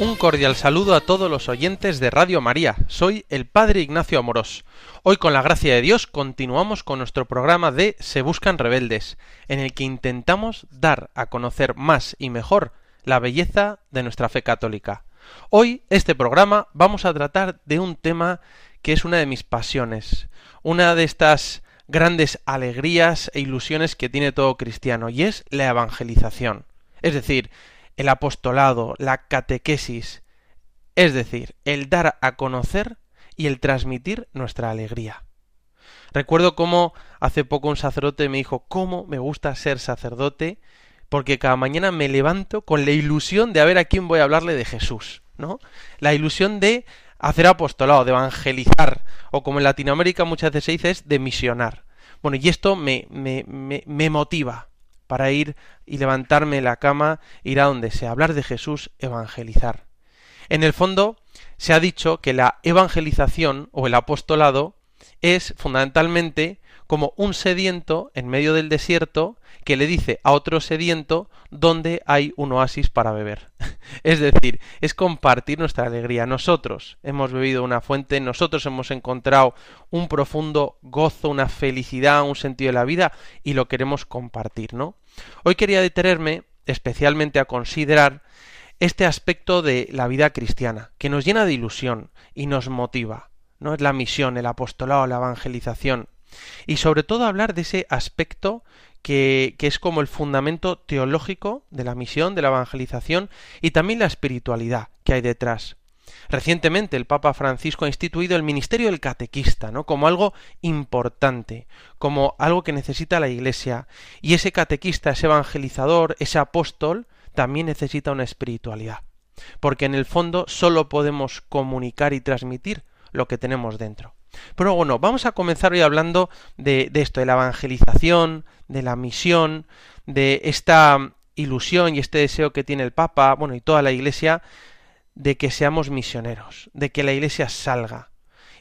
Un cordial saludo a todos los oyentes de Radio María. Soy el Padre Ignacio Amorós. Hoy con la gracia de Dios continuamos con nuestro programa de Se Buscan Rebeldes, en el que intentamos dar a conocer más y mejor la belleza de nuestra fe católica. Hoy, este programa, vamos a tratar de un tema que es una de mis pasiones, una de estas grandes alegrías e ilusiones que tiene todo cristiano, y es la evangelización. Es decir, el apostolado, la catequesis, es decir, el dar a conocer y el transmitir nuestra alegría. Recuerdo cómo hace poco un sacerdote me dijo cómo me gusta ser sacerdote porque cada mañana me levanto con la ilusión de a ver a quién voy a hablarle de Jesús, ¿no? La ilusión de hacer apostolado, de evangelizar, o como en Latinoamérica muchas veces se dice es de misionar. Bueno, y esto me, me, me, me motiva para ir y levantarme la cama, ir a donde sea, hablar de Jesús, evangelizar. En el fondo, se ha dicho que la evangelización o el apostolado es fundamentalmente como un sediento en medio del desierto que le dice a otro sediento dónde hay un oasis para beber. es decir, es compartir nuestra alegría. Nosotros hemos bebido una fuente, nosotros hemos encontrado un profundo gozo, una felicidad, un sentido de la vida y lo queremos compartir, ¿no? Hoy quería detenerme especialmente a considerar este aspecto de la vida cristiana, que nos llena de ilusión y nos motiva. No es la misión, el apostolado, la evangelización. Y sobre todo hablar de ese aspecto que, que, es como el fundamento teológico de la misión, de la evangelización y también la espiritualidad que hay detrás. Recientemente el Papa Francisco ha instituido el ministerio del catequista, ¿no? como algo importante, como algo que necesita la Iglesia. Y ese catequista, ese evangelizador, ese apóstol, también necesita una espiritualidad. Porque en el fondo solo podemos comunicar y transmitir lo que tenemos dentro. Pero bueno, vamos a comenzar hoy hablando de, de esto, de la evangelización, de la misión, de esta ilusión y este deseo que tiene el Papa, bueno, y toda la Iglesia, de que seamos misioneros, de que la Iglesia salga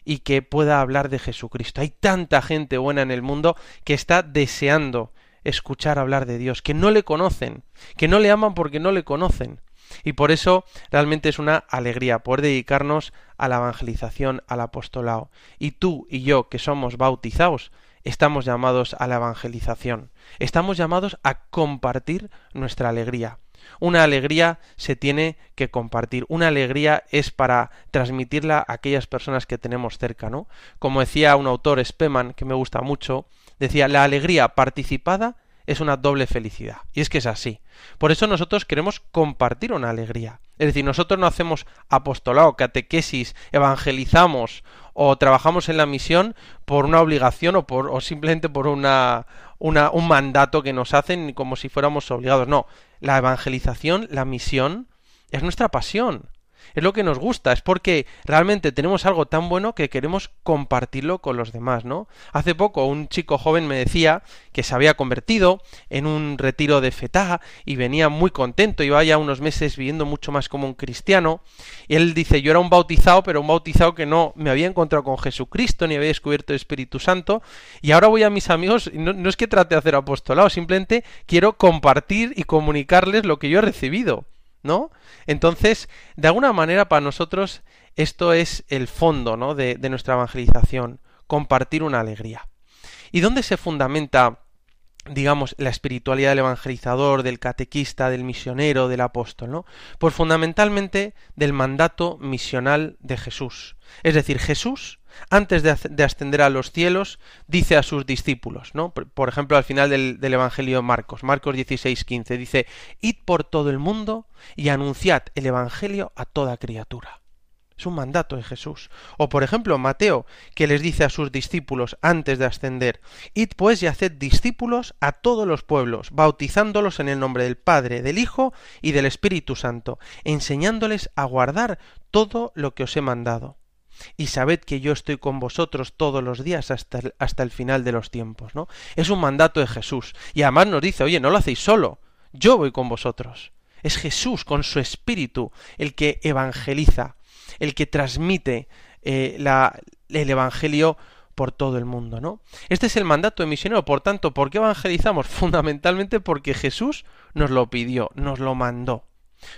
y que pueda hablar de Jesucristo. Hay tanta gente buena en el mundo que está deseando escuchar hablar de Dios, que no le conocen, que no le aman porque no le conocen. Y por eso realmente es una alegría poder dedicarnos a la evangelización, al apostolado. Y tú y yo, que somos bautizados, estamos llamados a la evangelización. Estamos llamados a compartir nuestra alegría. Una alegría se tiene que compartir. Una alegría es para transmitirla a aquellas personas que tenemos cerca, ¿no? Como decía un autor, Speman, que me gusta mucho, decía, la alegría participada es una doble felicidad. Y es que es así. Por eso nosotros queremos compartir una alegría. Es decir, nosotros no hacemos apostolado, catequesis, evangelizamos o trabajamos en la misión por una obligación o, por, o simplemente por una, una, un mandato que nos hacen como si fuéramos obligados. No, la evangelización, la misión, es nuestra pasión es lo que nos gusta, es porque realmente tenemos algo tan bueno que queremos compartirlo con los demás, ¿no? Hace poco un chico joven me decía que se había convertido en un retiro de fetá y venía muy contento, iba ya unos meses viviendo mucho más como un cristiano, y él dice, yo era un bautizado, pero un bautizado que no me había encontrado con Jesucristo, ni había descubierto el Espíritu Santo, y ahora voy a mis amigos, no, no es que trate de hacer apostolado, simplemente quiero compartir y comunicarles lo que yo he recibido. ¿No? Entonces, de alguna manera para nosotros esto es el fondo, ¿no? de, nuestra evangelización, compartir una alegría. ¿Y dónde se fundamenta digamos, la espiritualidad del evangelizador, del catequista, del misionero, del apóstol, ¿no? Pues fundamentalmente del mandato misional de Jesús. Es decir, Jesús, antes de, ascender a los cielos, dice a sus discípulos, ¿no? Por, ejemplo, al final del, del Evangelio de Marcos, Marcos 16, 15, dice, Id por todo el mundo y anunciad el Evangelio a toda criatura. Es un mandato de Jesús. O por ejemplo Mateo, que les dice a sus discípulos antes de ascender, Id pues y haced discípulos a todos los pueblos, bautizándolos en el nombre del Padre, del Hijo y del Espíritu Santo, enseñándoles a guardar todo lo que os he mandado. Y sabed que yo estoy con vosotros todos los días hasta el, hasta el final de los tiempos, ¿no? Es un mandato de Jesús. Y además nos dice, oye, no lo hacéis solo, yo voy con vosotros. Es Jesús con su espíritu el que evangeliza, el que transmite eh, la, el evangelio por todo el mundo, ¿no? Este es el mandato de misionero, por tanto, ¿por qué evangelizamos? Fundamentalmente porque Jesús nos lo pidió, nos lo mandó,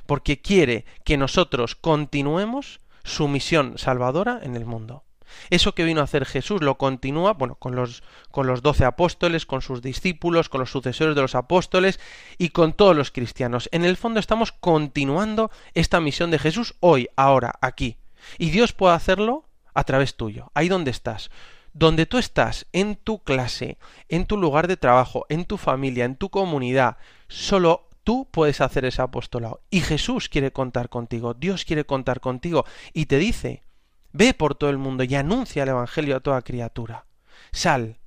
porque quiere que nosotros continuemos su misión salvadora en el mundo. Eso que vino a hacer Jesús lo continúa, bueno, con los con los doce apóstoles, con sus discípulos, con los sucesores de los apóstoles y con todos los cristianos. En el fondo estamos continuando esta misión de Jesús hoy, ahora, aquí. Y Dios puede hacerlo a través tuyo, ahí donde estás donde tú estás, en tu clase, en tu lugar de trabajo, en tu familia, en tu comunidad, solo tú puedes hacer ese apostolado. Y Jesús quiere contar contigo, Dios quiere contar contigo y te dice, ve por todo el mundo y anuncia el Evangelio a toda criatura. Sal.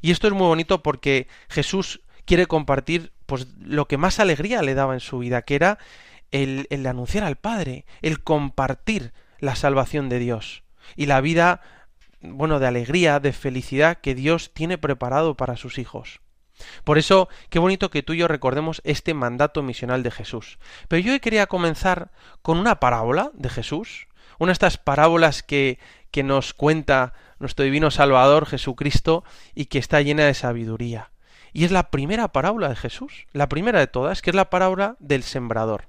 Y esto es muy bonito porque Jesús quiere compartir pues lo que más alegría le daba en su vida, que era el, el anunciar al Padre, el compartir la salvación de Dios y la vida bueno, de alegría, de felicidad que Dios tiene preparado para sus hijos. Por eso, qué bonito que tú y yo recordemos este mandato misional de Jesús. Pero yo hoy quería comenzar con una parábola de Jesús, una de estas parábolas que, que nos cuenta nuestro divino Salvador Jesucristo y que está llena de sabiduría. Y es la primera parábola de Jesús, la primera de todas, que es la parábola del sembrador.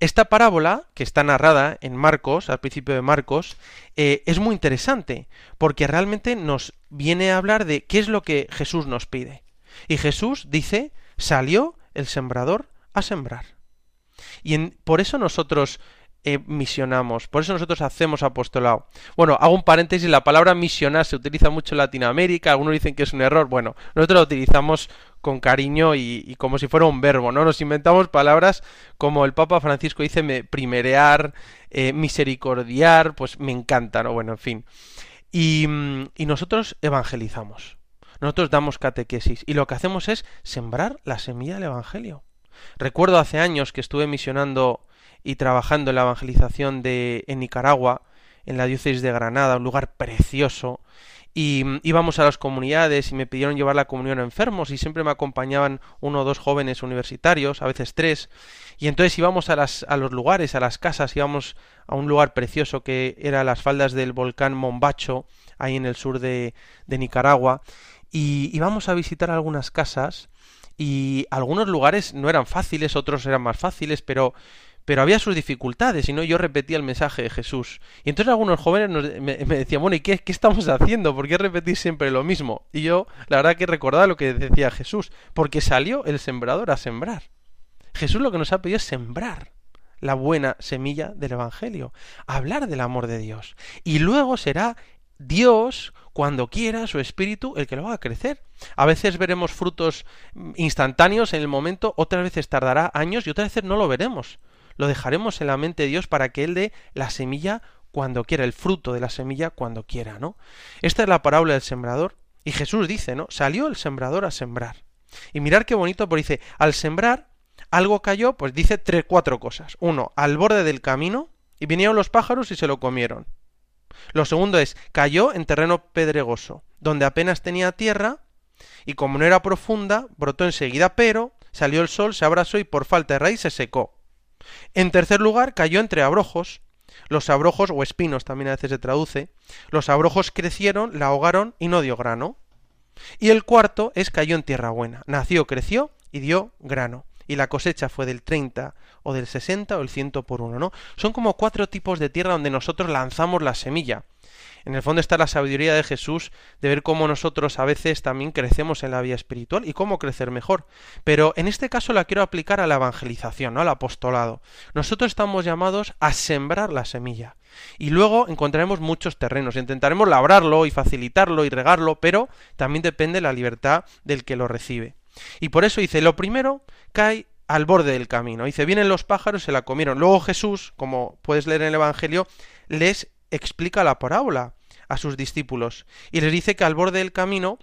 Esta parábola, que está narrada en Marcos, al principio de Marcos, eh, es muy interesante, porque realmente nos viene a hablar de qué es lo que Jesús nos pide. Y Jesús dice, salió el sembrador a sembrar. Y por eso nosotros eh, misionamos, por eso nosotros hacemos apostolado. Bueno, hago un paréntesis, la palabra misionar se utiliza mucho en Latinoamérica, algunos dicen que es un error, bueno, nosotros lo utilizamos con cariño y, como si fuera un verbo, ¿no? Nos inventamos palabras como el Papa Francisco dice me, primerear, eh, misericordiar, pues me encanta, ¿no? Bueno, en fin. Y, y nosotros evangelizamos, nosotros damos catequesis y lo que hacemos es sembrar la semilla del Evangelio. Recuerdo hace años que estuve misionando y trabajando en la evangelización de en Nicaragua, en la diócesis de Granada, un lugar precioso, y íbamos a las comunidades y me pidieron llevar la comunión a enfermos y siempre me acompañaban uno o dos jóvenes universitarios, a veces tres, y entonces íbamos a, las, a los lugares, a las casas, íbamos a un lugar precioso que era las faldas del volcán Mombacho, ahí en el sur de Nicaragua, y íbamos a visitar algunas casas y algunos lugares no eran fáciles, otros eran más fáciles, pero pero había sus dificultades y no yo repetía el mensaje de Jesús. Y entonces algunos jóvenes me, decían, bueno, ¿y qué, qué, estamos haciendo? ¿Por qué repetir siempre lo mismo? Y yo, la verdad que recordaba lo que decía Jesús, porque salió el sembrador a sembrar. Jesús lo que nos ha pedido es sembrar la buena semilla del Evangelio, hablar del amor de Dios. Y luego será Dios, cuando quiera, su espíritu, el que lo haga crecer. A veces veremos frutos instantáneos en el momento, otras veces tardará años y otras veces no lo veremos lo dejaremos en la mente de Dios para que Él dé la semilla cuando quiera, el fruto de la semilla cuando quiera, ¿no? Esta es la parábola del sembrador. Y Jesús dice, ¿no? Salió el sembrador a sembrar. Y mirar qué bonito, porque dice, al sembrar, algo cayó, pues dice tres, cuatro cosas. Uno, al borde del camino, y vinieron los pájaros y se lo comieron. Lo segundo es, cayó en terreno pedregoso, donde apenas tenía tierra, y como no era profunda, brotó enseguida, pero salió el sol, se abrazó y por falta de raíz se secó. En tercer lugar, cayó entre abrojos. Los abrojos, o espinos también a veces se traduce, los abrojos crecieron, la ahogaron y no dio grano. Y el cuarto es cayó en tierra buena. Nació, creció y dio grano. Y la cosecha fue del 30 o del 60 o el 100 por uno, ¿no? Son como cuatro tipos de tierra donde nosotros lanzamos la semilla. En el fondo está la sabiduría de Jesús de ver cómo nosotros a veces también crecemos en la vida espiritual y cómo crecer mejor. Pero en este caso la quiero aplicar a la evangelización, ¿no? al apostolado. Nosotros estamos llamados a sembrar la semilla. Y luego encontraremos muchos terrenos. Intentaremos labrarlo y facilitarlo y regarlo, pero también depende de la libertad del que lo recibe. Y por eso dice, lo primero cae al borde del camino. Dice, vienen los pájaros se la comieron. Luego Jesús, como puedes leer en el Evangelio, les explica la parábola a sus discípulos y les dice que al borde del camino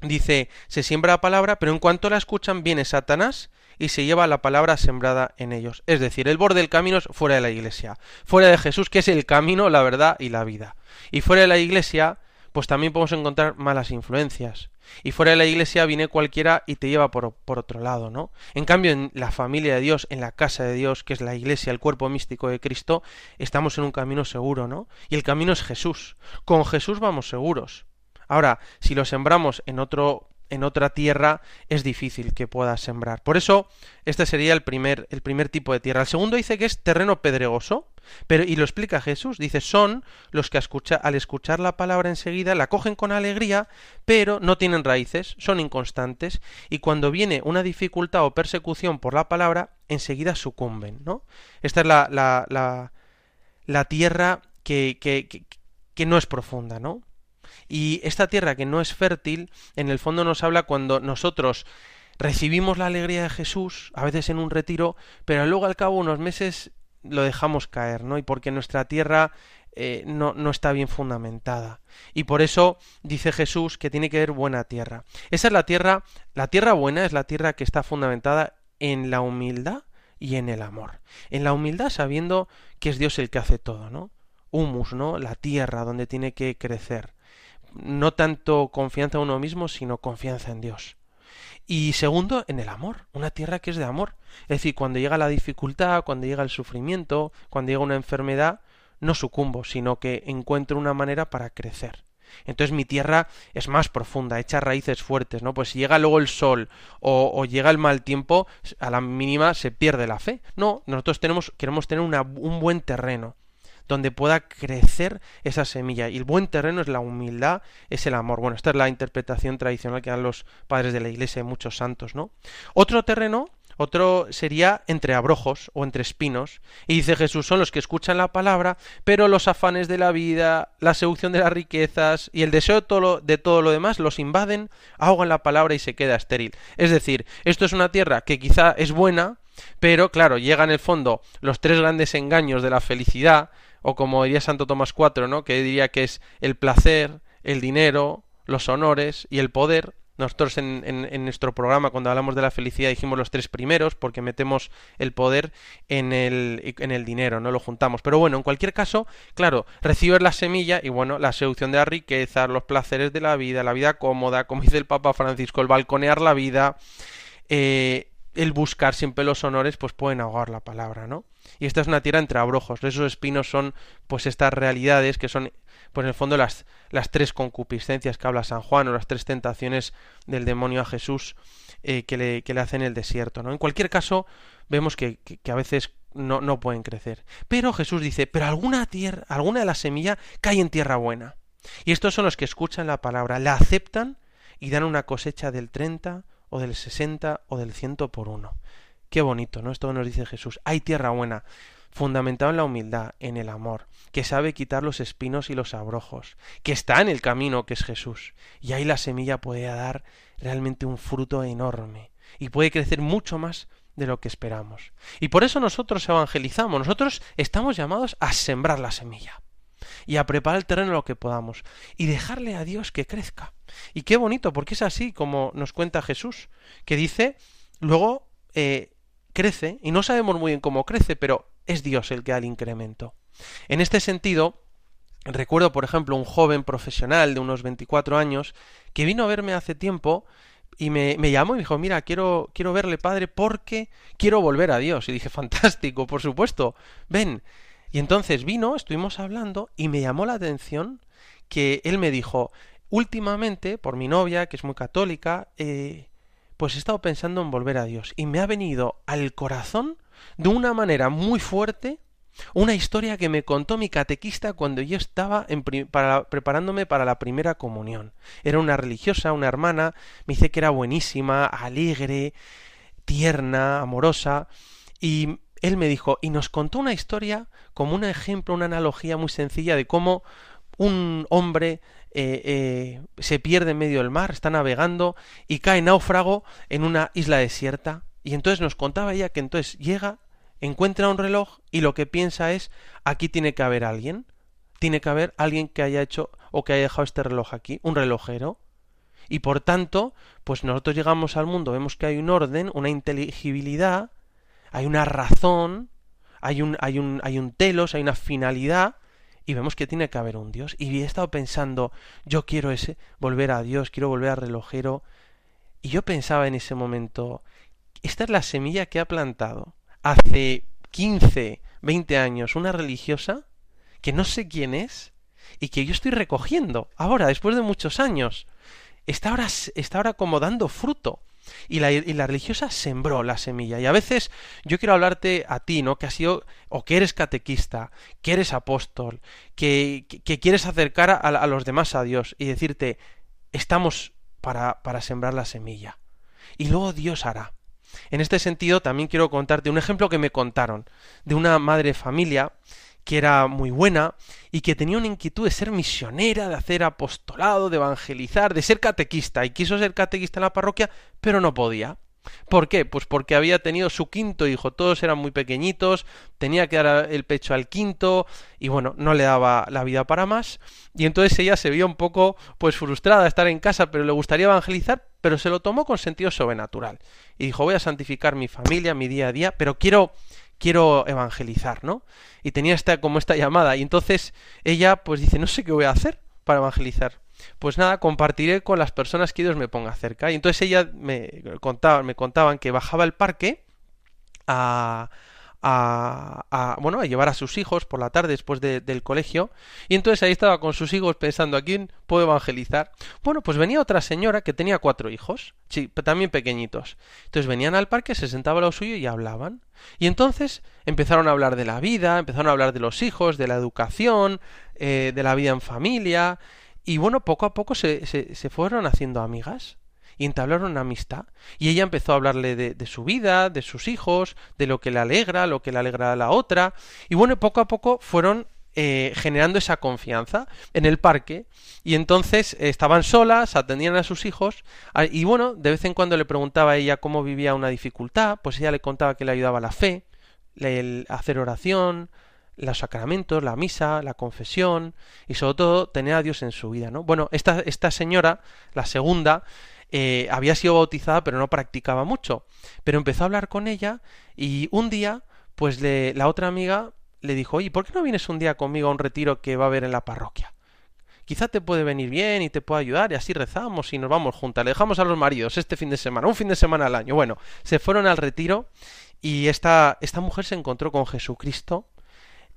dice se siembra la palabra, pero en cuanto la escuchan viene Satanás y se lleva la palabra sembrada en ellos. Es decir, el borde del camino es fuera de la iglesia, fuera de Jesús, que es el camino, la verdad y la vida. Y fuera de la iglesia, pues también podemos encontrar malas influencias. Y fuera de la iglesia viene cualquiera y te lleva por, otro lado, ¿no? En cambio, en la familia de Dios, en la casa de Dios, que es la iglesia, el cuerpo místico de Cristo, estamos en un camino seguro, ¿no? Y el camino es Jesús. Con Jesús vamos seguros. Ahora, si lo sembramos en otro en otra tierra es difícil que pueda sembrar. Por eso, este sería el primer, el primer tipo de tierra. El segundo dice que es terreno pedregoso, pero, y lo explica Jesús, dice, son los que al escuchar la palabra enseguida la cogen con alegría, pero no tienen raíces, son inconstantes, y cuando viene una dificultad o persecución por la palabra, enseguida sucumben, ¿no? Esta es la, la, la, tierra que, que, que, que no es profunda, ¿no? Y esta tierra que no es fértil, en el fondo nos habla cuando nosotros recibimos la alegría de Jesús, a veces en un retiro, pero luego al cabo unos meses lo dejamos caer, ¿no? Y porque nuestra tierra eh, no, no, está bien fundamentada. Y por eso dice Jesús que tiene que haber buena tierra. Esa es la tierra, la tierra buena es la tierra que está fundamentada en la humildad y en el amor. En la humildad sabiendo que es Dios el que hace todo, ¿no? Humus, ¿no? La tierra donde tiene que crecer no tanto confianza en uno mismo, sino confianza en Dios. Y segundo, en el amor, una tierra que es de amor. Es decir, cuando llega la dificultad, cuando llega el sufrimiento, cuando llega una enfermedad, no sucumbo, sino que encuentro una manera para crecer. Entonces mi tierra es más profunda, echa raíces fuertes, ¿no? Pues si llega luego el sol o, o llega el mal tiempo, a la mínima se pierde la fe. No, nosotros tenemos, queremos tener una, un buen terreno, donde pueda crecer esa semilla. Y el buen terreno es la humildad, es el amor. Bueno, esta es la interpretación tradicional que dan los padres de la iglesia y muchos santos, ¿no? Otro terreno otro sería entre abrojos o entre espinos. Y dice Jesús, son los que escuchan la palabra, pero los afanes de la vida, la seducción de las riquezas y el deseo de todo, lo, de todo lo demás los invaden, ahogan la palabra y se queda estéril. Es decir, esto es una tierra que quizá es buena, pero claro, llega en el fondo los tres grandes engaños de la felicidad, o como diría Santo Tomás IV, ¿no? que diría que es el placer, el dinero, los honores y el poder. Nosotros en, en, en, nuestro programa, cuando hablamos de la felicidad, dijimos los tres primeros, porque metemos el poder en el, en el dinero, no lo juntamos. Pero bueno, en cualquier caso, claro, recibes la semilla y bueno, la seducción de la riqueza, los placeres de la vida, la vida cómoda, como dice el Papa Francisco, el balconear la vida, eh, el buscar siempre los honores, pues pueden ahogar la palabra, ¿no? Y esta es una tierra entre abrojos. Esos espinos son, pues, estas realidades que son, pues, en el fondo, las, las tres concupiscencias que habla San Juan o las tres tentaciones del demonio a Jesús eh, que, le, que le hacen el desierto, ¿no? En cualquier caso, vemos que, que, que a veces no, no pueden crecer. Pero Jesús dice, pero alguna tierra, alguna de las semillas cae en tierra buena. Y estos son los que escuchan la palabra, la aceptan y dan una cosecha del 30, o del 60 o del ciento por uno. Qué bonito, ¿no? Esto nos dice Jesús. Hay tierra buena, fundamentado en la humildad, en el amor, que sabe quitar los espinos y los abrojos, que está en el camino que es Jesús. Y ahí la semilla puede dar realmente un fruto enorme y puede crecer mucho más de lo que esperamos. Y por eso nosotros evangelizamos, nosotros estamos llamados a sembrar la semilla y a preparar el terreno lo que podamos y dejarle a Dios que crezca. Y qué bonito, porque es así como nos cuenta Jesús, que dice, luego eh, crece, y no sabemos muy bien cómo crece, pero es Dios el que da el incremento. En este sentido, recuerdo, por ejemplo, un joven profesional de unos 24 años que vino a verme hace tiempo y me, llamó y me dijo, mira, quiero, quiero verle, padre, porque quiero volver a Dios. Y dije, fantástico, por supuesto, ven. Y entonces vino, estuvimos hablando y me llamó la atención que él me dijo, últimamente, por mi novia, que es muy católica, eh, pues he estado pensando en volver a Dios. Y me ha venido al corazón de una manera muy fuerte una historia que me contó mi catequista cuando yo estaba preparándome para la primera comunión. Era una religiosa, una hermana, me dice que era buenísima, alegre, tierna, amorosa, y él me dijo, y nos contó una historia como un ejemplo, una analogía muy sencilla de cómo un hombre eh, eh, se pierde en medio del mar, está navegando y cae náufrago en una isla desierta. Y entonces nos contaba ella que entonces llega, encuentra un reloj y lo que piensa es, aquí tiene que haber alguien, tiene que haber alguien que haya hecho o que haya dejado este reloj aquí, un relojero. y por tanto, pues nosotros llegamos al mundo, vemos que hay un orden, una inteligibilidad, hay una razón, hay un, hay un, hay un telos, hay una finalidad, y vemos que tiene que haber un Dios. Y he estado pensando, yo quiero ese, volver a Dios, quiero volver al relojero. Y yo pensaba en ese momento, esta es la semilla que ha plantado hace 15, 20 años una religiosa que no sé quién es y que yo estoy recogiendo ahora, después de muchos años. Está ahora, está ahora como dando fruto. Y la, religiosa sembró la semilla. Y a veces yo quiero hablarte a ti, ¿no? Que has sido, o que eres catequista, que eres apóstol, que, quieres acercar a, los demás a Dios y decirte, estamos para, para sembrar la semilla. Y luego Dios hará. En este sentido, también quiero contarte un ejemplo que me contaron de una madre familia que era muy buena y que tenía una inquietud de ser misionera, de hacer apostolado, de evangelizar, de ser catequista, y quiso ser catequista en la parroquia, pero no podía. ¿Por qué? Pues porque había tenido su quinto hijo, todos eran muy pequeñitos, tenía que dar el pecho al quinto y bueno, no le daba la vida para más y entonces ella se vio un poco pues frustrada de estar en casa, pero le gustaría evangelizar, pero se lo tomó con sentido sobrenatural y dijo, voy a santificar mi familia, mi día a día, pero quiero quiero evangelizar, ¿no? Y tenía esta como esta llamada y entonces ella pues dice, no sé qué voy a hacer para evangelizar. Pues nada, compartiré con las personas que Dios me ponga cerca. Y entonces ella me contaba, me contaban que bajaba al parque a, a, bueno a llevar a sus hijos por la tarde después del colegio. Y entonces ahí estaba con sus hijos pensando a quién puedo evangelizar bueno pues venía otra señora que tenía cuatro hijos sí también pequeñitos. Entonces venían al parque se sentaba a lo suyo y hablaban. Y entonces empezaron a hablar de la vida empezaron a hablar de los hijos de la educación eh, de la vida en familia. Y bueno poco a poco se, se, se fueron haciendo amigas y entablaron una amistad. Y ella empezó a hablarle de, su vida, de sus hijos, de lo que le alegra, lo que le alegra a la otra. Y bueno, poco a poco fueron eh, generando esa confianza en el parque y entonces estaban solas, atendían a sus hijos y bueno, de vez en cuando le preguntaba a ella cómo vivía una dificultad, pues ella le contaba que le ayudaba la fe, el hacer oración, los sacramentos, la misa, la confesión y sobre todo tener a Dios en su vida, ¿no? Bueno, esta, esta señora, la segunda, eh, había sido bautizada pero no practicaba mucho. Pero empezó a hablar con ella y un día, pues le, la otra amiga le dijo, oye, ¿por qué no vienes un día conmigo a un retiro que va a haber en la parroquia? Quizá te puede venir bien y te puede ayudar y así rezamos y nos vamos juntas. Le dejamos a los maridos este fin de semana, un fin de semana al año. Bueno, se fueron al retiro y esta, esta mujer se encontró con Jesucristo,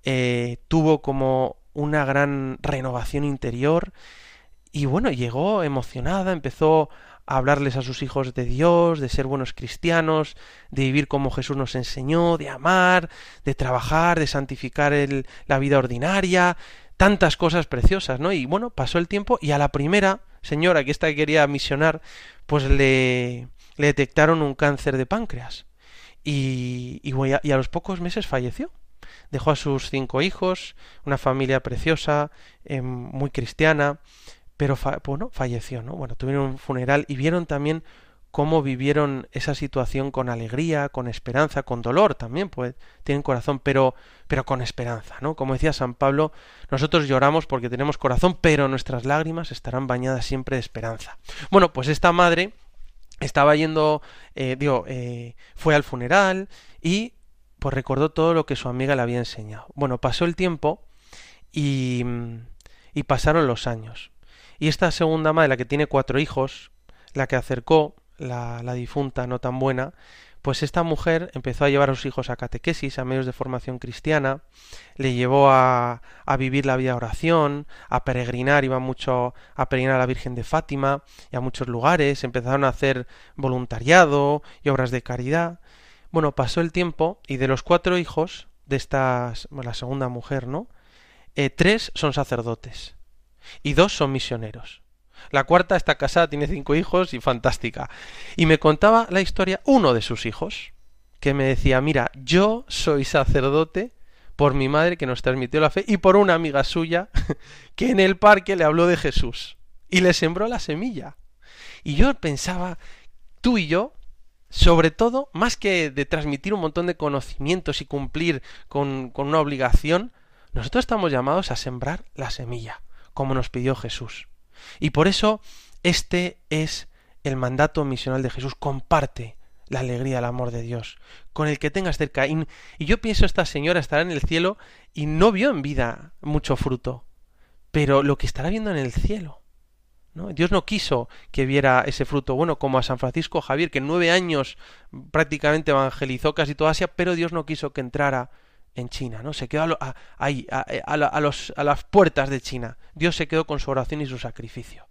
eh, tuvo como una gran renovación interior y bueno, llegó emocionada, empezó hablarles a sus hijos de Dios, de ser buenos cristianos, de vivir como Jesús nos enseñó, de amar, de trabajar, de santificar el, la vida ordinaria, tantas cosas preciosas, ¿no? Y bueno, pasó el tiempo y a la primera señora que esta quería misionar, pues le, le detectaron un cáncer de páncreas. Y, y, y a los pocos meses falleció dejó a sus cinco hijos, una familia preciosa, eh, muy cristiana, pero bueno, falleció, ¿no? Bueno, tuvieron un funeral y vieron también cómo vivieron esa situación con alegría, con esperanza, con dolor también, pues tienen corazón, pero pero con esperanza, ¿no? Como decía San Pablo, nosotros lloramos porque tenemos corazón, pero nuestras lágrimas estarán bañadas siempre de esperanza. Bueno, pues esta madre estaba yendo, eh, digo, eh, fue al funeral y pues recordó todo lo que su amiga le había enseñado. Bueno, pasó el tiempo y, y pasaron los años. Y esta segunda madre, la que tiene cuatro hijos, la que acercó, la, la difunta no tan buena, pues esta mujer empezó a llevar a sus hijos a catequesis, a medios de formación cristiana, le llevó a, a, vivir la vida de oración, a peregrinar, iba mucho a peregrinar a la Virgen de Fátima y a muchos lugares, empezaron a hacer voluntariado y obras de caridad. Bueno, pasó el tiempo y de los cuatro hijos de esta, la segunda mujer, ¿no? Eh, tres son sacerdotes y dos son misioneros. La cuarta está casada, tiene cinco hijos y fantástica. Y me contaba la historia uno de sus hijos, que me decía, mira, yo soy sacerdote por mi madre que nos transmitió la fe y por una amiga suya que en el parque le habló de Jesús y le sembró la semilla. Y yo pensaba, tú y yo, sobre todo, más que de transmitir un montón de conocimientos y cumplir con, con una obligación, nosotros estamos llamados a sembrar la semilla como nos pidió Jesús. Y por eso Este es el mandato misional de Jesús. Comparte la alegría, el amor de Dios, con el que tengas cerca. Y, y, yo pienso, esta señora estará en el cielo y no vio en vida mucho fruto, pero lo que estará viendo en el cielo. Dios no quiso que viera ese fruto, bueno, como a San Francisco Javier, que en nueve años prácticamente evangelizó casi toda Asia, pero Dios no quiso que entrara en China, ¿no? Se quedó a, ahí, a, a, los, a las puertas de China. Dios se quedó con su oración y su sacrificio.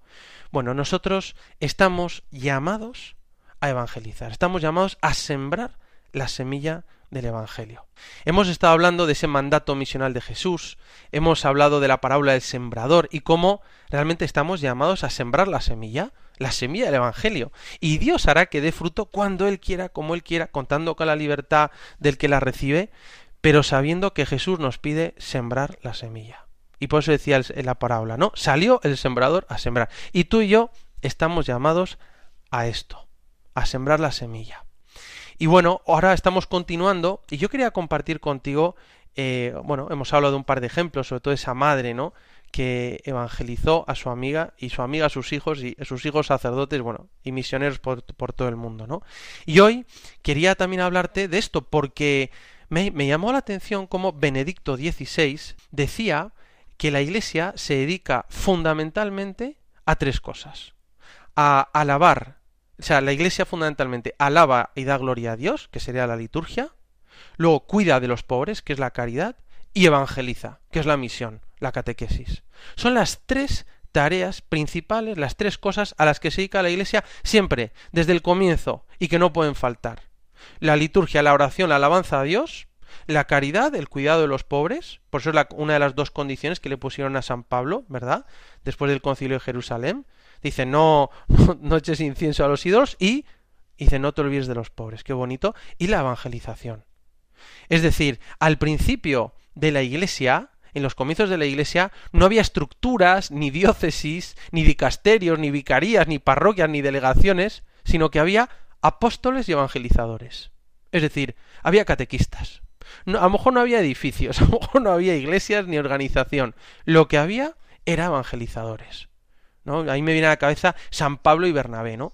Bueno, nosotros estamos llamados a evangelizar, estamos llamados a sembrar la semilla del Evangelio. Hemos estado hablando de ese mandato misional de Jesús, hemos hablado de la parábola del sembrador y cómo realmente estamos llamados a sembrar la semilla, la semilla del Evangelio. Y Dios hará que dé fruto cuando Él quiera, como Él quiera, contando con la libertad del que la recibe, pero sabiendo que Jesús nos pide sembrar la semilla. Y por eso decía la parábola, ¿no? Salió el sembrador a sembrar. Y tú y yo estamos llamados a esto, a sembrar la semilla. Y bueno, ahora estamos continuando y yo quería compartir contigo, eh, bueno, hemos hablado de un par de ejemplos, sobre todo esa madre, ¿no? que evangelizó a su amiga y su amiga a sus hijos y a sus hijos sacerdotes, bueno, y misioneros por, por todo el mundo, ¿no? Y hoy quería también hablarte de esto porque me, llamó la atención cómo Benedicto XVI decía que la Iglesia se dedica fundamentalmente a tres cosas. A alabar, o sea, la Iglesia fundamentalmente alaba y da gloria a Dios, que sería la liturgia, luego cuida de los pobres, que es la caridad, y evangeliza, que es la misión, la catequesis. Son las tres tareas principales, las tres cosas a las que se dedica la Iglesia siempre, desde el comienzo, y que no pueden faltar la liturgia, la oración, la alabanza a Dios, la caridad, el cuidado de los pobres, por eso es una de las dos condiciones que le pusieron a San Pablo, ¿verdad? Después del concilio de Jerusalén. Dice, no, no, eches incienso a los ídolos y dice, no te olvides de los pobres, qué bonito, y la evangelización. Es decir, al principio de la iglesia, en los comienzos de la iglesia, no había estructuras, ni diócesis, ni dicasterios, ni vicarías, ni parroquias, ni delegaciones, sino que había apóstoles y evangelizadores. Es decir, había catequistas. a lo mejor no había edificios, a lo mejor no había iglesias ni organización. Lo que había era evangelizadores. ¿no? Ahí me viene a la cabeza San Pablo y Bernabé, ¿no?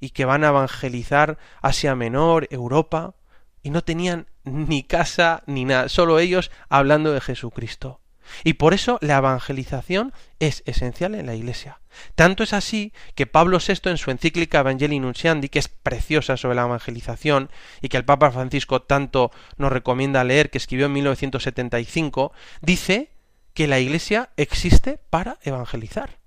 Y que van a evangelizar Asia Menor, Europa, y no tenían ni casa ni nada, solo ellos hablando de Jesucristo. Y por eso la evangelización es esencial en la Iglesia. Tanto es así que Pablo VI en su encíclica Evangelii Nunciandi, que es preciosa sobre la evangelización y que el Papa Francisco tanto nos recomienda leer, que escribió en 1975, dice que la Iglesia existe para evangelizar.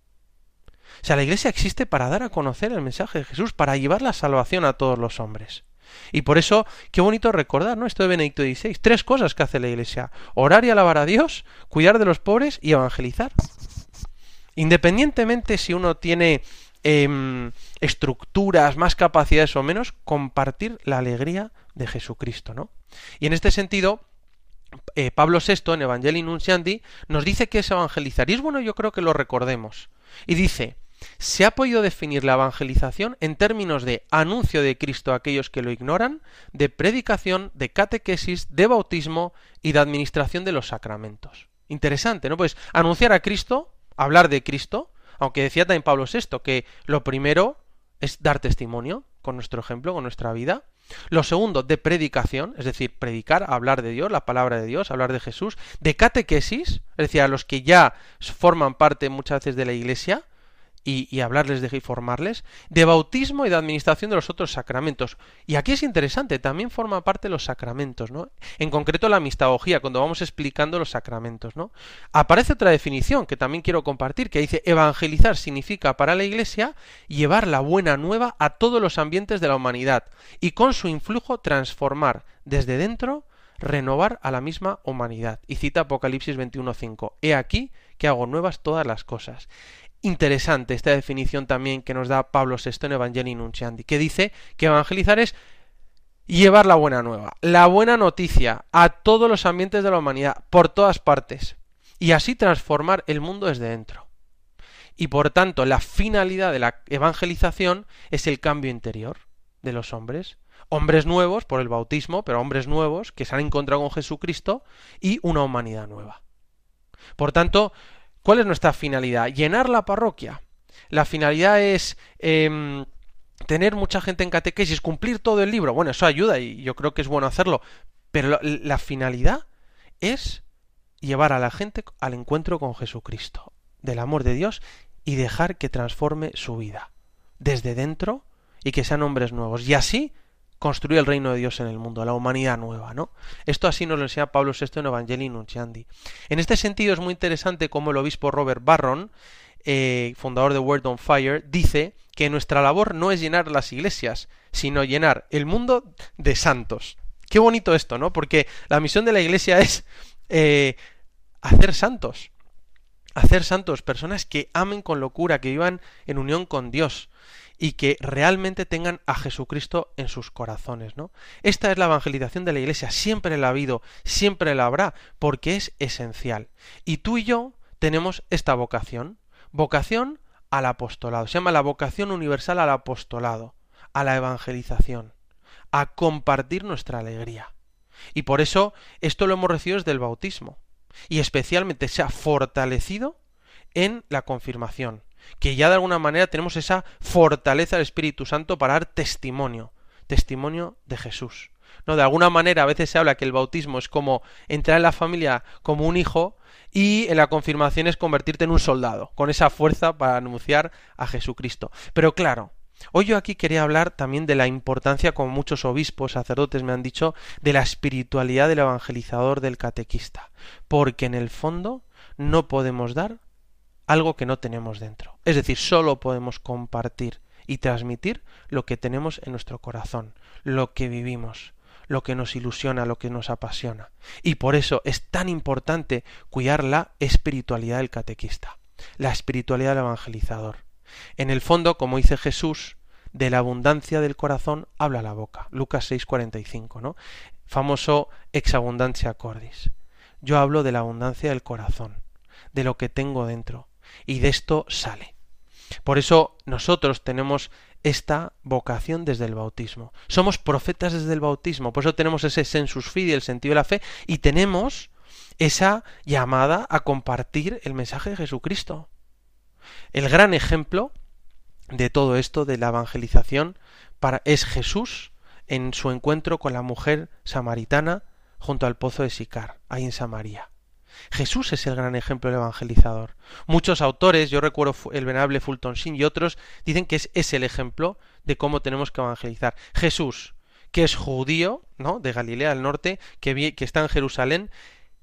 O sea, la Iglesia existe para dar a conocer el mensaje de Jesús, para llevar la salvación a todos los hombres. Y por eso, qué bonito recordar, ¿no? Esto de Benedicto XVI. Tres cosas que hace la Iglesia. Orar y alabar a Dios, cuidar de los pobres y evangelizar. Independientemente si uno tiene em, estructuras, más capacidades o menos, compartir la alegría de Jesucristo, ¿no? Y en este sentido, eh, Pablo VI en Evangelii Nunciandi nos dice que es evangelizar. Y es bueno yo creo que lo recordemos. Y dice, se ha podido definir la evangelización en términos de anuncio de Cristo a aquellos que lo ignoran, de predicación, de catequesis, de bautismo y de administración de los sacramentos. Interesante, ¿no? Pues anunciar a Cristo, hablar de Cristo, aunque decía también Pablo VI que lo primero es dar testimonio con nuestro ejemplo, con nuestra vida. Lo segundo, de predicación, es decir, predicar, hablar de Dios, la palabra de Dios, hablar de Jesús. De catequesis, es decir, a los que ya forman parte muchas veces de la Iglesia, y, hablarles de y formarles, de bautismo y de administración de los otros sacramentos. Y aquí es interesante, también forma parte de los sacramentos, ¿no? En concreto la amistagogía, cuando vamos explicando los sacramentos, ¿no? Aparece otra definición que también quiero compartir, que dice evangelizar significa para la Iglesia llevar la buena nueva a todos los ambientes de la humanidad y con su influjo transformar desde dentro renovar a la misma humanidad. Y cita Apocalipsis 21.5. He aquí que hago nuevas todas las cosas interesante esta definición también que nos da Pablo VI en Evangelii Nunciandi, que dice que evangelizar es llevar la buena nueva, la buena noticia a todos los ambientes de la humanidad, por todas partes, y así transformar el mundo desde dentro. Y por tanto, la finalidad de la evangelización es el cambio interior de los hombres, hombres nuevos por el bautismo, pero hombres nuevos que se han encontrado con Jesucristo y una humanidad nueva. Por tanto, ¿Cuál es nuestra finalidad? Llenar la parroquia. la finalidad es em, tener mucha gente en catequesis, cumplir todo el libro. Bueno, eso ayuda y yo creo que es bueno hacerlo. Pero la finalidad es llevar a la gente al encuentro con Jesucristo, del amor de Dios y dejar que transforme su vida desde dentro y que sean hombres nuevos. Y así construir el reino de Dios en el mundo, la humanidad nueva, ¿no? Esto así nos lo enseña Pablo VI en Evangelii Nunciandi. En este sentido es muy interesante cómo el obispo Robert Barron, eh, fundador de Word on Fire, dice que nuestra labor no es llenar las iglesias, sino llenar el mundo de santos. Qué bonito esto, ¿no? Porque la misión de la iglesia es eh, hacer santos. Hacer santos, personas que amen con locura, que vivan en unión con Dios y que realmente tengan a Jesucristo en sus corazones, ¿no? Esta es la evangelización de la Iglesia, siempre la ha habido, siempre la habrá, porque es esencial. Y tú y yo tenemos esta vocación, vocación al apostolado, se llama la vocación universal al apostolado, a la evangelización, a compartir nuestra alegría. Y por eso esto lo hemos recibido desde el bautismo, y especialmente se ha fortalecido en la confirmación, que ya de alguna manera tenemos esa fortaleza del Espíritu Santo para dar testimonio, testimonio de Jesús. No, de alguna manera a veces se habla que el bautismo es como entrar en la familia como un hijo y en la confirmación es convertirte en un soldado, con esa fuerza para anunciar a Jesucristo. Pero claro, hoy yo aquí quería hablar también de la importancia, como muchos obispos, sacerdotes me han dicho, de la espiritualidad del evangelizador, del catequista, porque en el fondo no podemos dar algo que no tenemos dentro. Es decir, solo podemos compartir y transmitir lo que tenemos en nuestro corazón, lo que vivimos, lo que nos ilusiona, lo que nos apasiona. Y por eso es tan importante cuidar la espiritualidad del catequista, la espiritualidad del evangelizador. En el fondo, como dice Jesús, de la abundancia del corazón habla la boca. Lucas 6:45, ¿no? Famoso ex abundancia cordis. Yo hablo de la abundancia del corazón, de lo que tengo dentro, y de esto sale. Por eso nosotros tenemos esta vocación desde el bautismo. Somos profetas desde el bautismo, por eso tenemos ese sensus fide, el sentido de la fe, y tenemos esa llamada a compartir el mensaje de Jesucristo. El gran ejemplo de todo esto, de la evangelización, para, es Jesús en su encuentro con la mujer samaritana junto al pozo de Sicar, ahí en Samaria. Jesús es el gran ejemplo del evangelizador. Muchos autores, yo recuerdo el venerable Fulton Sheen y otros, dicen que es, es el ejemplo de cómo tenemos que evangelizar. Jesús, que es judío, ¿no? De Galilea al norte, que, está en Jerusalén,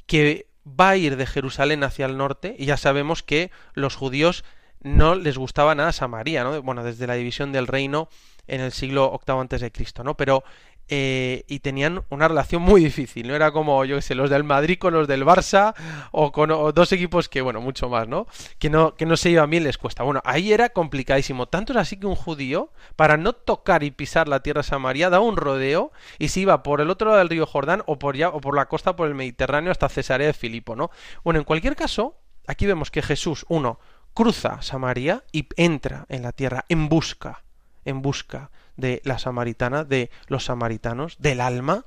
que va a ir de Jerusalén hacia el norte, y ya sabemos que los judíos no les gustaba nada Samaria, ¿no? Bueno, desde la división del reino en el siglo VIII antes de Cristo, ¿no? Pero eh, y tenían una relación muy difícil, no era como, yo que sé, los del Madrid con los del Barça o con dos equipos que, bueno, mucho más, ¿no? Que no, que no se iban bien les cuesta. Bueno, ahí era complicadísimo. Tanto es así que un judío, para no tocar y pisar la tierra samaria, daba un rodeo y se iba por el otro lado del río Jordán o por, ya, o por la costa por el Mediterráneo hasta Cesarea de Filipo, ¿no? Bueno, en cualquier caso, aquí vemos que Jesús, uno, cruza Samaria y entra en la tierra en busca, en busca de la samaritana, de los samaritanos, del alma,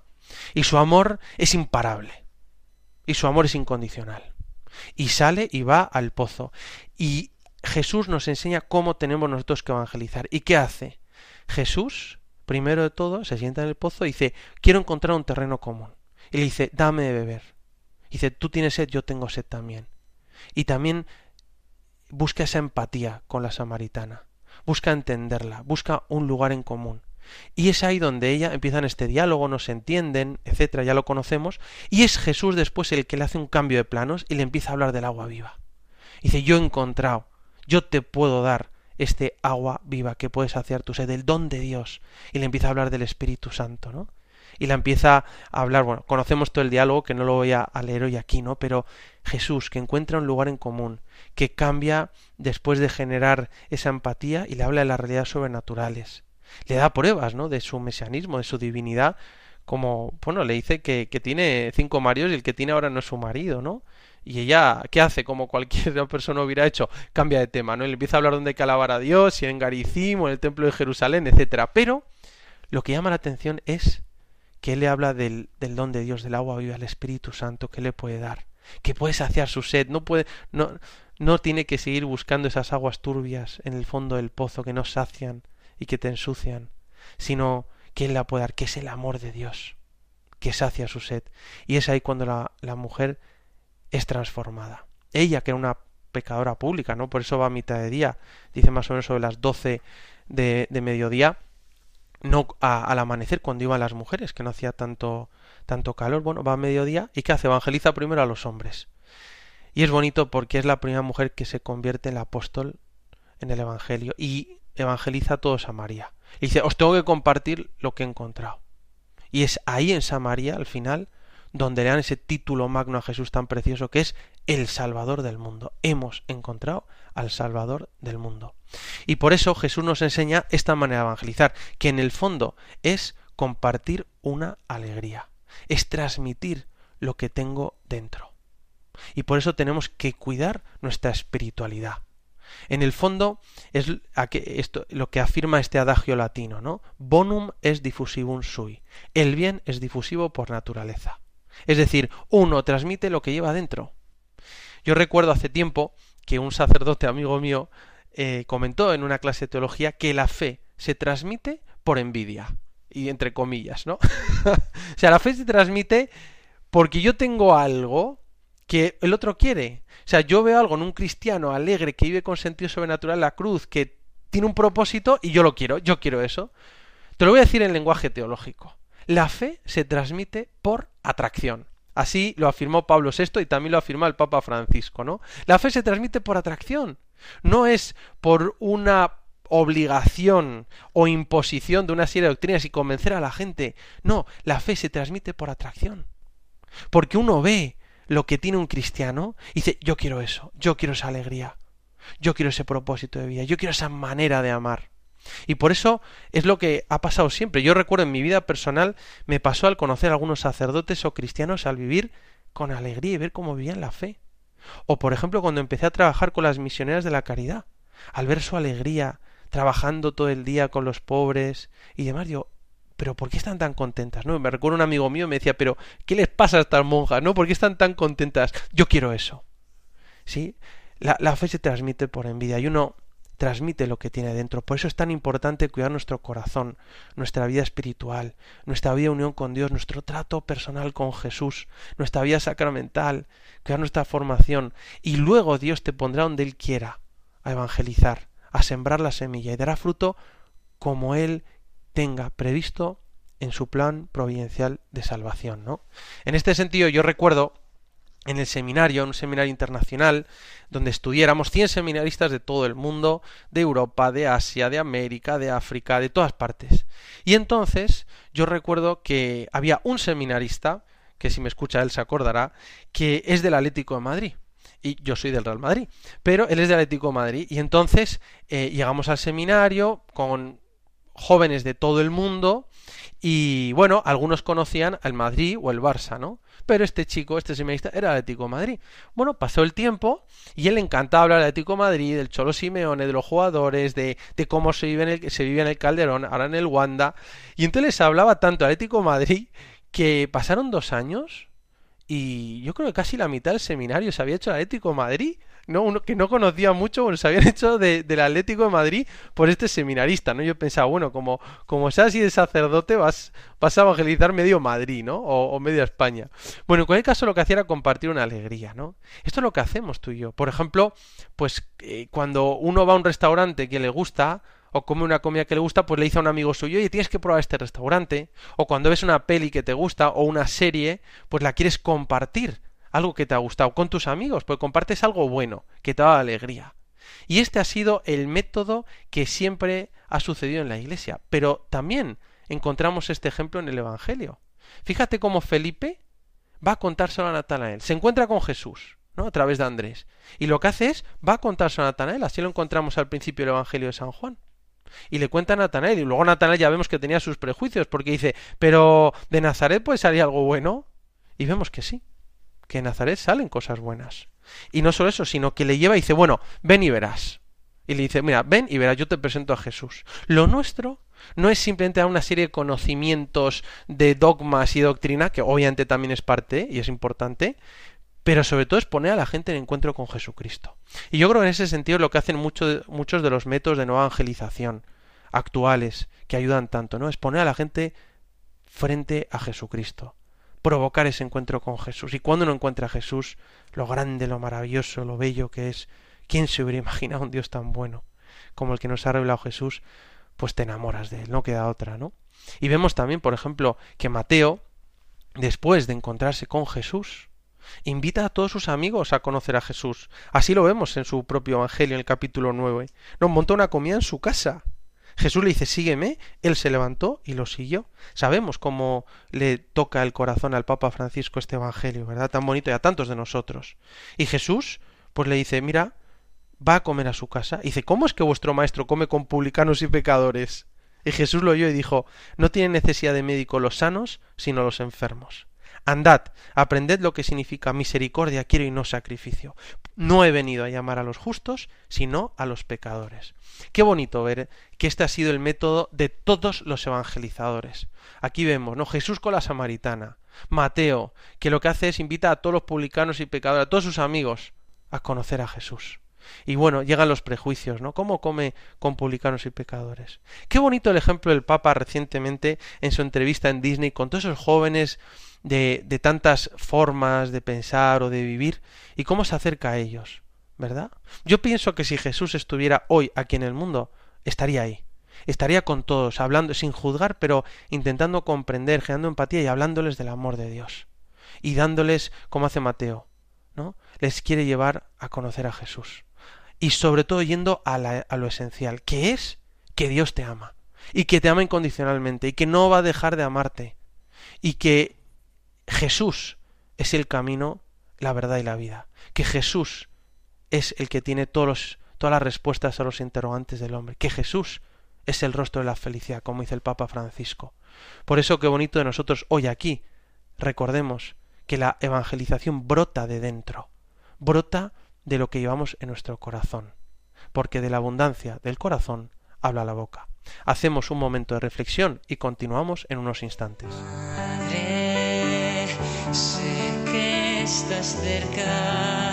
y su amor es imparable, y su amor es incondicional. Y sale y va al pozo. Y Jesús nos enseña cómo tenemos nosotros que evangelizar. ¿Y qué hace? Jesús, primero de todo, se sienta en el pozo y dice, quiero encontrar un terreno común. Y le dice, dame de beber. Y dice, tú tienes sed, yo tengo sed también. Y también busca esa empatía con la samaritana busca entenderla, busca un lugar en común. Y es ahí donde ella empieza en este diálogo, no se entienden, etcétera, ya lo conocemos, y es Jesús después el que le hace un cambio de planos y le empieza a hablar del agua viva. dice, yo he encontrado, yo te puedo dar este agua viva que puedes saciar tu sed, el don de Dios. Y le empieza a hablar del Espíritu Santo, ¿no? Y la empieza a hablar, bueno, conocemos todo el diálogo que no lo voy a, leer hoy aquí, ¿no? Pero Jesús, que encuentra un lugar en común, que cambia después de generar esa empatía y le habla de las realidades sobrenaturales. Le da pruebas, ¿no? De su mesianismo, de su divinidad, como, bueno, le dice que, que tiene cinco maridos y el que tiene ahora no es su marido, ¿no? Y ella, ¿qué hace? Como cualquier persona hubiera hecho, cambia de tema, ¿no? Y le empieza a hablar donde hay que alabar a Dios, si en Garicim o en el templo de Jerusalén, etcétera. Pero lo que llama la atención es que le habla del, don de Dios, del agua viva, el Espíritu Santo que le puede dar. que puede saciar su sed, no puede, no, no tiene que seguir buscando esas aguas turbias en el fondo del pozo que no sacian y que te ensucian, sino que Él la puede dar, que es el amor de Dios, que sacia su sed. Y es ahí cuando la, la mujer es transformada. Ella, que era una pecadora pública, ¿no? Por eso va a mitad de día, dice más o menos sobre las doce de, de mediodía, no al amanecer cuando iban las mujeres, que no hacía tanto, tanto calor, bueno, va a mediodía y ¿qué hace? Evangeliza primero a los hombres. Y es bonito porque es la primera mujer que se convierte en apóstol en el Evangelio y evangeliza a todos a María. Y dice, os tengo que compartir lo que he encontrado. Y es ahí en Samaria, al final, donde le dan ese título magno a Jesús tan precioso que es el Salvador del mundo. Hemos encontrado al Salvador del mundo. Y por eso Jesús nos enseña esta manera de evangelizar, que en el fondo es compartir una alegría, es transmitir lo que tengo dentro. Y por eso tenemos que cuidar nuestra espiritualidad. En el fondo es lo que afirma este adagio latino, ¿no? Bonum es diffusivum sui. El bien es difusivo por naturaleza. Es decir, uno transmite lo que lleva dentro. Yo recuerdo hace tiempo que un sacerdote amigo mío eh, comentó en una clase de teología que la fe se transmite por envidia. Y entre comillas, ¿no? o sea, la fe se transmite porque yo tengo algo que el otro quiere. O sea, yo veo algo en un cristiano alegre que vive con sentido sobrenatural la cruz, que tiene un propósito y yo lo quiero, yo quiero eso. Te lo voy a decir en lenguaje teológico. La fe se transmite por atracción. Así lo afirmó Pablo VI y también lo afirma el Papa Francisco, ¿no? La fe se transmite por atracción. No es por una obligación o imposición de una serie de doctrinas y convencer a la gente. No, la fe se transmite por atracción. Porque uno ve lo que tiene un cristiano y dice, yo quiero eso, yo quiero esa alegría, yo quiero ese propósito de vida, yo quiero esa manera de amar. Y por eso es lo que ha pasado siempre. Yo recuerdo en mi vida personal, me pasó al conocer a algunos sacerdotes o cristianos al vivir con alegría y ver cómo vivían la fe. O por ejemplo cuando empecé a trabajar con las misioneras de la caridad, al ver su alegría, trabajando todo el día con los pobres y demás, yo, pero ¿por qué están tan contentas? ¿No? Me recuerdo un amigo mío me decía, pero ¿qué les pasa a estas monjas? ¿No? ¿Por qué están tan contentas? Yo quiero eso. ¿Sí? La, la fe se transmite por envidia y uno transmite lo que tiene dentro. Por eso es tan importante cuidar nuestro corazón, nuestra vida espiritual, nuestra vida de unión con Dios, nuestro trato personal con Jesús, nuestra vida sacramental, cuidar nuestra formación. Y luego Dios te pondrá donde Él quiera a evangelizar, a sembrar la semilla y dará fruto como Él tenga previsto en su plan providencial de salvación, ¿no? En este sentido, yo recuerdo en el seminario, un seminario internacional, donde estudiáramos 100 seminaristas de todo el mundo, de Europa, de Asia, de América, de África, de todas partes. Y entonces yo recuerdo que había un seminarista, que si me escucha él se acordará, que es del Atlético de Madrid. Y yo soy del Real Madrid, pero él es del Atlético de Madrid. Y entonces eh, llegamos al seminario con jóvenes de todo el mundo y bueno, algunos conocían al Madrid o el Barça, ¿no? Pero este chico, este seminarista, era Atlético Madrid. Bueno, pasó el tiempo y él le encantaba hablar de Atlético Madrid, del Cholo Simeone, de los jugadores, de, de cómo se vive, en el, se vive en el Calderón, ahora en el Wanda. Y entonces hablaba tanto Atlético Madrid que pasaron dos años y yo creo que casi la mitad del seminario se había hecho el Atlético Madrid no, uno que no conocía mucho, bueno, se habían hecho del Atlético de Madrid por este seminarista, ¿no? Yo pensaba, bueno, como, como seas así de sacerdote, vas, vas a evangelizar medio Madrid, ¿no? O, medio España. Bueno, en cualquier caso lo que hacía era compartir una alegría, ¿no? Esto es lo que hacemos tú y yo. Por ejemplo, pues eh, cuando uno va a un restaurante que le gusta, o come una comida que le gusta, pues le dice a un amigo suyo, oye, tienes que probar este restaurante. O cuando ves una peli que te gusta o una serie, pues la quieres compartir algo que te ha gustado con tus amigos, pues compartes algo bueno, que te da alegría. Y este ha sido el método que siempre ha sucedido en la iglesia. Pero también encontramos este ejemplo en el Evangelio. Fíjate cómo Felipe va a contárselo a Natanael. Se encuentra con Jesús, ¿no? A través de Andrés. Y lo que hace es, va a contárselo a Natanael. Así lo encontramos al principio del Evangelio de San Juan. Y le cuenta a Natanael. Y luego Natanael ya vemos que tenía sus prejuicios, porque dice, pero de Nazaret puede salir algo bueno. Y vemos que sí que en Nazaret salen cosas buenas. Y no solo eso, sino que le lleva y dice, bueno, ven y verás. Y le dice, mira, ven y verás, yo te presento a Jesús. Lo nuestro no es simplemente dar una serie de conocimientos de dogmas y doctrina, que obviamente también es parte y es importante, pero sobre todo es poner a la gente en encuentro con Jesucristo. Y yo creo que en ese sentido es lo que hacen muchos de los métodos de nueva evangelización actuales que ayudan tanto, ¿no? Es poner a la gente frente a Jesucristo, provocar ese encuentro con Jesús. Y cuando uno encuentra a Jesús, lo grande, lo maravilloso, lo bello que es, ¿quién se hubiera imaginado un Dios tan bueno como el que nos ha revelado Jesús? Pues te enamoras de él, no queda otra, ¿no? Y vemos también, por ejemplo, que Mateo, después de encontrarse con Jesús, invita a todos sus amigos a conocer a Jesús. Así lo vemos en su propio Evangelio, en el capítulo 9. Nos montó una comida en su casa. Jesús le dice, sígueme, él se levantó y lo siguió. Sabemos cómo le toca el corazón al Papa Francisco este Evangelio, ¿verdad? Tan bonito y a tantos de nosotros. Y Jesús, pues le dice, mira, va a comer a su casa. Y dice, ¿cómo es que vuestro maestro come con publicanos y pecadores? Y Jesús lo oyó y dijo, no tienen necesidad de médico los sanos, sino los enfermos. Andad, aprended lo que significa misericordia quiero y no sacrificio. No he venido a llamar a los justos, sino a los pecadores. Qué bonito ver que este ha sido el método de todos los evangelizadores. Aquí vemos, ¿no? Jesús con la samaritana, Mateo, que lo que hace es invita a todos los publicanos y pecadores, a todos sus amigos, a conocer a Jesús. Y bueno, llegan los prejuicios, ¿no? ¿Cómo come con publicanos y pecadores? Qué bonito el ejemplo del Papa recientemente en su entrevista en Disney con todos esos jóvenes de, de tantas formas de pensar o de vivir y cómo se acerca a ellos, ¿verdad? Yo pienso que si Jesús estuviera hoy aquí en el mundo, estaría ahí. Estaría con todos, hablando sin juzgar, pero intentando comprender, generando empatía y hablándoles del amor de Dios. Y dándoles, como hace Mateo, ¿no? Les quiere llevar a conocer a Jesús. Y sobre todo yendo a, a lo esencial, que es que Dios te ama. Y que te ama incondicionalmente. Y que no va a dejar de amarte. Y que Jesús es el camino, la verdad y la vida. Que Jesús es el que tiene todas las respuestas a los interrogantes del hombre. Que Jesús es el rostro de la felicidad, como dice el Papa Francisco. Por eso qué bonito de nosotros hoy aquí recordemos que la evangelización brota de dentro, brota de lo que llevamos en nuestro corazón, porque de la abundancia del corazón habla la boca. Hacemos un momento de reflexión y continuamos en unos instantes. Sé que estás cerca.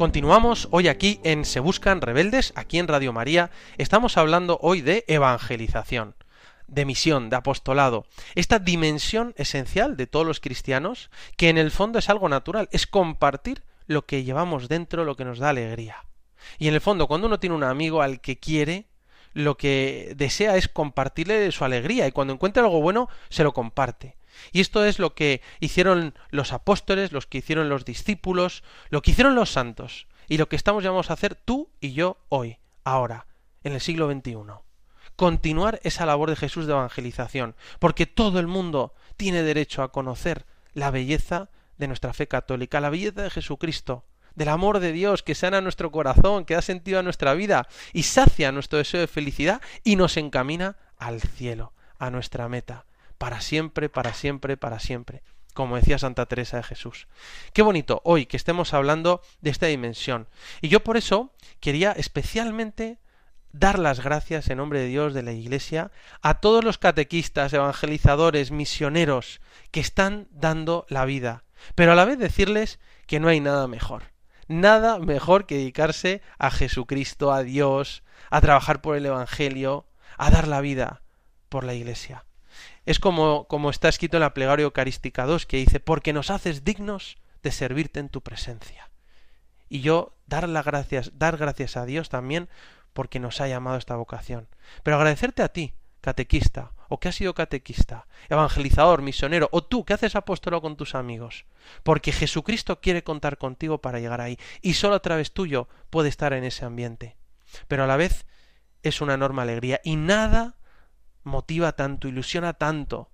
Continuamos hoy aquí en Se Buscan Rebeldes, aquí en Radio María. Estamos hablando hoy de evangelización, de misión, de apostolado. Esta dimensión esencial de todos los cristianos, que en el fondo es algo natural, es compartir lo que llevamos dentro, lo que nos da alegría. Y en el fondo, cuando uno tiene un amigo al que quiere, lo que desea es compartirle su alegría y cuando encuentra algo bueno, se lo comparte. Y esto es lo que hicieron los apóstoles, los que hicieron los discípulos, lo que hicieron los santos y lo que estamos llamados a hacer tú y yo hoy, ahora, en el siglo XXI. Continuar esa labor de Jesús de evangelización, porque todo el mundo tiene derecho a conocer la belleza de nuestra fe católica, la belleza de Jesucristo, del amor de Dios que sana nuestro corazón, que da sentido a nuestra vida y sacia nuestro deseo de felicidad y nos encamina al cielo, a nuestra meta, para siempre, para siempre, para siempre, como decía Santa Teresa de Jesús. Qué bonito hoy que estemos hablando de esta dimensión. Y yo por eso quería especialmente dar las gracias en nombre de Dios de la Iglesia a todos los catequistas, evangelizadores, misioneros que están dando la vida, pero a la vez decirles que no hay nada mejor. Nada mejor que dedicarse a Jesucristo, a Dios, a trabajar por el Evangelio, a dar la vida por la Iglesia. Es como, como está escrito en la plegaria eucarística 2, que dice, porque nos haces dignos de servirte en tu presencia. Y yo dar las gracias, dar gracias a Dios también porque nos ha llamado esta vocación. Pero agradecerte a ti, catequista, o que has sido catequista, evangelizador, misionero, o tú que haces apóstolo con tus amigos, porque Jesucristo quiere contar contigo para llegar ahí, y solo a través tuyo puede estar en ese ambiente. Pero a la vez es una enorme alegría, y nada motiva tanto, ilusiona tanto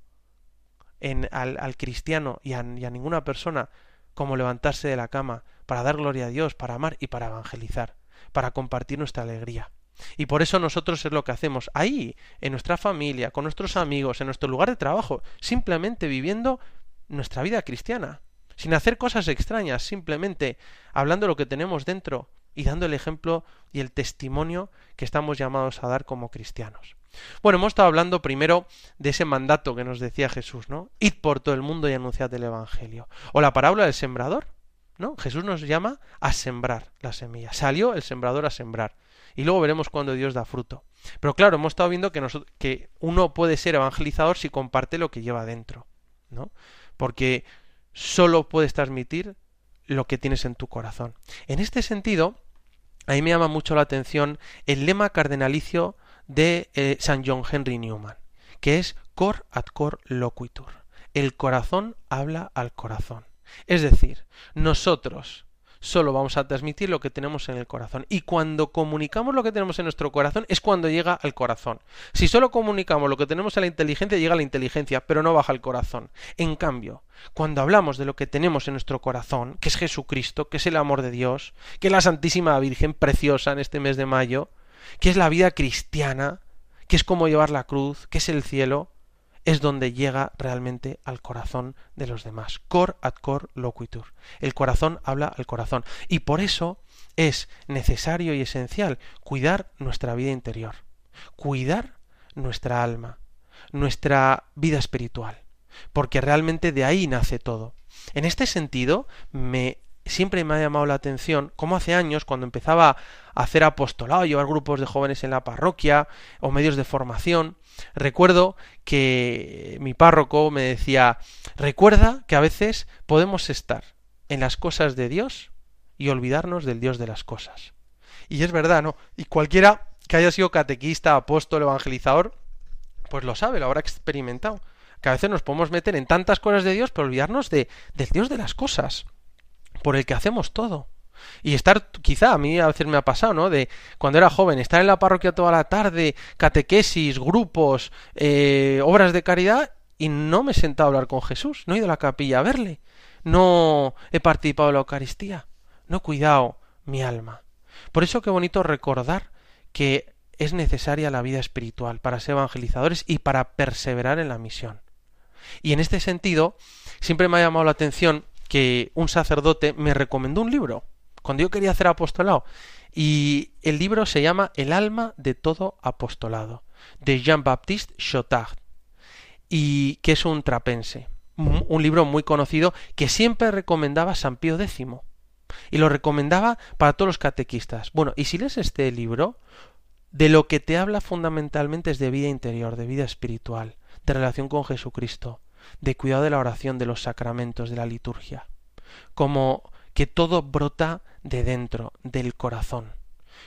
en, al, cristiano y a, y a ninguna persona como levantarse de la cama para dar gloria a Dios, para amar y para evangelizar, para compartir nuestra alegría. Y por eso nosotros es lo que hacemos ahí, en nuestra familia, con nuestros amigos, en nuestro lugar de trabajo, simplemente viviendo nuestra vida cristiana, sin hacer cosas extrañas, simplemente hablando lo que tenemos dentro y dando el ejemplo y el testimonio que estamos llamados a dar como cristianos. Bueno, hemos estado hablando primero de ese mandato que nos decía Jesús, ¿no? Id por todo el mundo y anunciad el Evangelio. O la parábola del sembrador, ¿no? Jesús nos llama a sembrar la semilla. Salió el sembrador a sembrar. Y luego veremos cuando Dios da fruto. Pero claro, hemos estado viendo que, que uno puede ser evangelizador si comparte lo que lleva dentro, ¿no? Porque solo puedes transmitir lo que tienes en tu corazón. En este sentido, a mí me llama mucho la atención el lema cardenalicio de eh, San John Henry Newman, que es cor ad cor loquitur. El corazón habla al corazón. Es decir, nosotros solo vamos a transmitir lo que tenemos en el corazón. Y cuando comunicamos lo que tenemos en nuestro corazón es cuando llega al corazón. Si solo comunicamos lo que tenemos en la inteligencia, llega a la inteligencia, pero no baja al corazón. En cambio, cuando hablamos de lo que tenemos en nuestro corazón, que es Jesucristo, que es el amor de Dios, que es la Santísima Virgen preciosa en este mes de mayo, que es la vida cristiana, que es como llevar la cruz, que es el cielo, es donde llega realmente al corazón de los demás. Cor ad cor loquitur. El corazón habla al corazón. Y por eso es necesario y esencial cuidar nuestra vida interior, cuidar nuestra alma, nuestra vida espiritual, porque realmente de ahí nace todo. En este sentido, me siempre me ha llamado la atención cómo hace años, cuando empezaba a hacer apostolado, llevar grupos de jóvenes en la parroquia o medios de formación, recuerdo que mi párroco me decía, recuerda que a veces podemos estar en las cosas de Dios y olvidarnos del Dios de las cosas. Y es verdad, ¿no? Y cualquiera que haya sido catequista, apóstol, evangelizador, pues lo sabe, lo habrá experimentado. Que a veces nos podemos meter en tantas cosas de Dios, pero olvidarnos de, del Dios de las cosas por el que hacemos todo. Y estar, quizá a mí a veces me ha pasado, ¿no? De cuando era joven, estar en la parroquia toda la tarde, catequesis, grupos, eh, obras de caridad, y no me he sentado a hablar con Jesús, no he ido a la capilla a verle, no he participado en la Eucaristía, no he cuidado mi alma. Por eso qué bonito recordar que es necesaria la vida espiritual para ser evangelizadores y para perseverar en la misión. Y en este sentido, siempre me ha llamado la atención que un sacerdote me recomendó un libro cuando yo quería hacer apostolado. Y el libro se llama El alma de todo apostolado, de Jean-Baptiste Chotard, y que es un trapense. Un libro muy conocido que siempre recomendaba San Pío X. Y lo recomendaba para todos los catequistas. Bueno, y si lees este libro, de lo que te habla fundamentalmente es de vida interior, de vida espiritual, de relación con Jesucristo, de cuidado de la oración, de los sacramentos, de la liturgia, como que todo brota de dentro, del corazón,